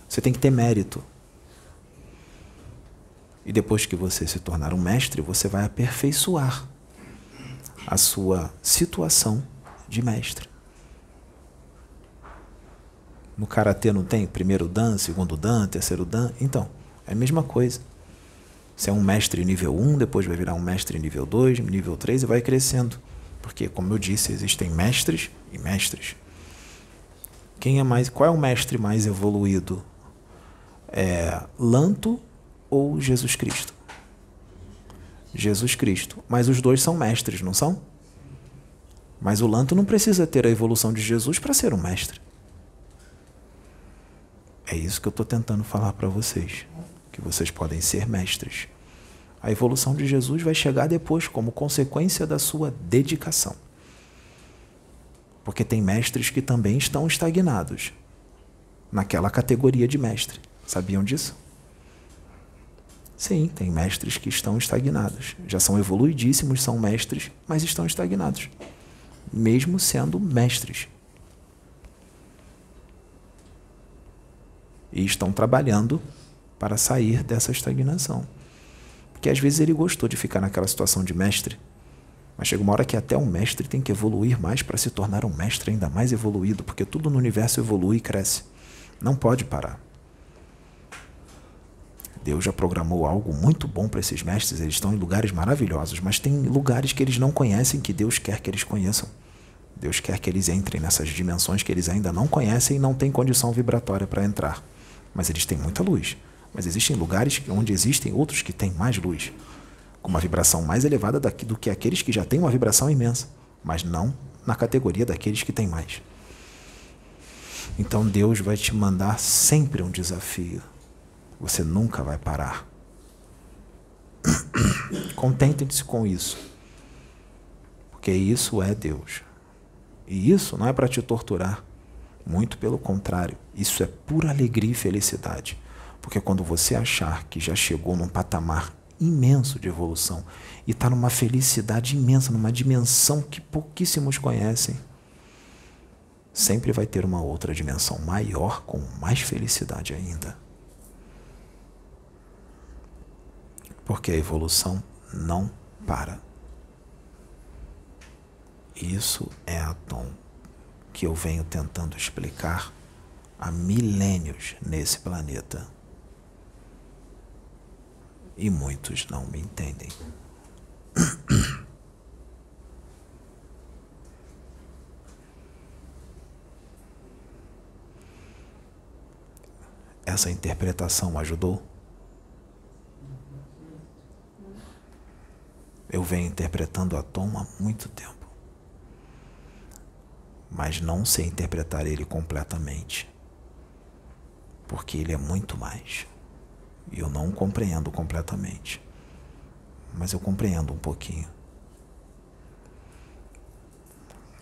Você tem que ter mérito. E depois que você se tornar um mestre, você vai aperfeiçoar a sua situação de mestre. No karatê não tem primeiro dan, segundo dan, terceiro dan? Então, é a mesma coisa. Você é um mestre nível 1, depois vai virar um mestre nível 2, nível 3 e vai crescendo. Porque, como eu disse, existem mestres e mestres. Quem é mais, qual é o mestre mais evoluído? É Lanto ou Jesus Cristo? Jesus Cristo. Mas os dois são mestres, não são? Mas o Lanto não precisa ter a evolução de Jesus para ser um mestre. É isso que eu estou tentando falar para vocês. Que vocês podem ser mestres. A evolução de Jesus vai chegar depois, como consequência da sua dedicação. Porque tem mestres que também estão estagnados naquela categoria de mestre. Sabiam disso? Sim, tem mestres que estão estagnados. Já são evoluidíssimos, são mestres, mas estão estagnados. Mesmo sendo mestres. E estão trabalhando para sair dessa estagnação. Porque às vezes ele gostou de ficar naquela situação de mestre, Mas chega uma hora que até o mestre tem que evoluir mais para se tornar um mestre ainda mais evoluído, porque tudo no universo evolui e cresce. Não pode parar. Deus já programou algo muito bom para esses mestres, eles estão em lugares maravilhosos, mas tem lugares que eles não conhecem que Deus quer que eles conheçam. Deus quer que eles entrem nessas dimensões que eles ainda não conhecem e não têm condição vibratória para entrar. Mas eles têm muita luz. Mas existem lugares onde existem outros que têm mais luz, com uma vibração mais elevada do que aqueles que já têm uma vibração imensa, mas não na categoria daqueles que têm mais. Então Deus vai te mandar sempre um desafio. Você nunca vai parar. Contentem-se com isso. Porque isso é Deus. E isso não é para te torturar. Muito pelo contrário. Isso é pura alegria e felicidade. Porque quando você achar que já chegou num patamar imenso de evolução e está numa felicidade imensa, numa dimensão que pouquíssimos conhecem, sempre vai ter uma outra dimensão maior com mais felicidade ainda. Porque a evolução não para. Isso é a tom que eu venho tentando explicar há milênios nesse planeta. E muitos não me entendem. Essa interpretação ajudou? Eu venho interpretando a Tom há muito tempo mas não sei interpretar ele completamente, porque ele é muito mais. E eu não compreendo completamente, mas eu compreendo um pouquinho.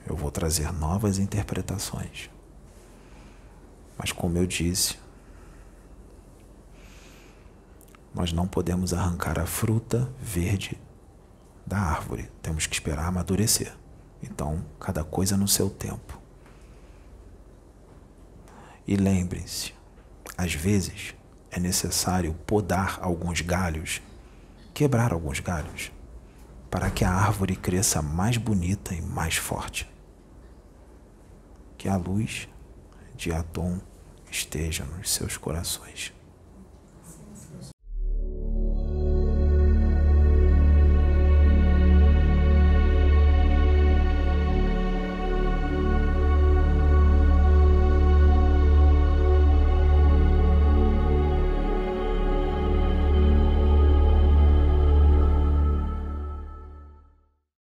Eu vou trazer novas interpretações. Mas, como eu disse, nós não podemos arrancar a fruta verde da árvore, temos que esperar amadurecer. Então, cada coisa no seu tempo. E lembrem-se, às vezes é necessário podar alguns galhos, quebrar alguns galhos, para que a árvore cresça mais bonita e mais forte. Que a luz de Atom esteja nos seus corações.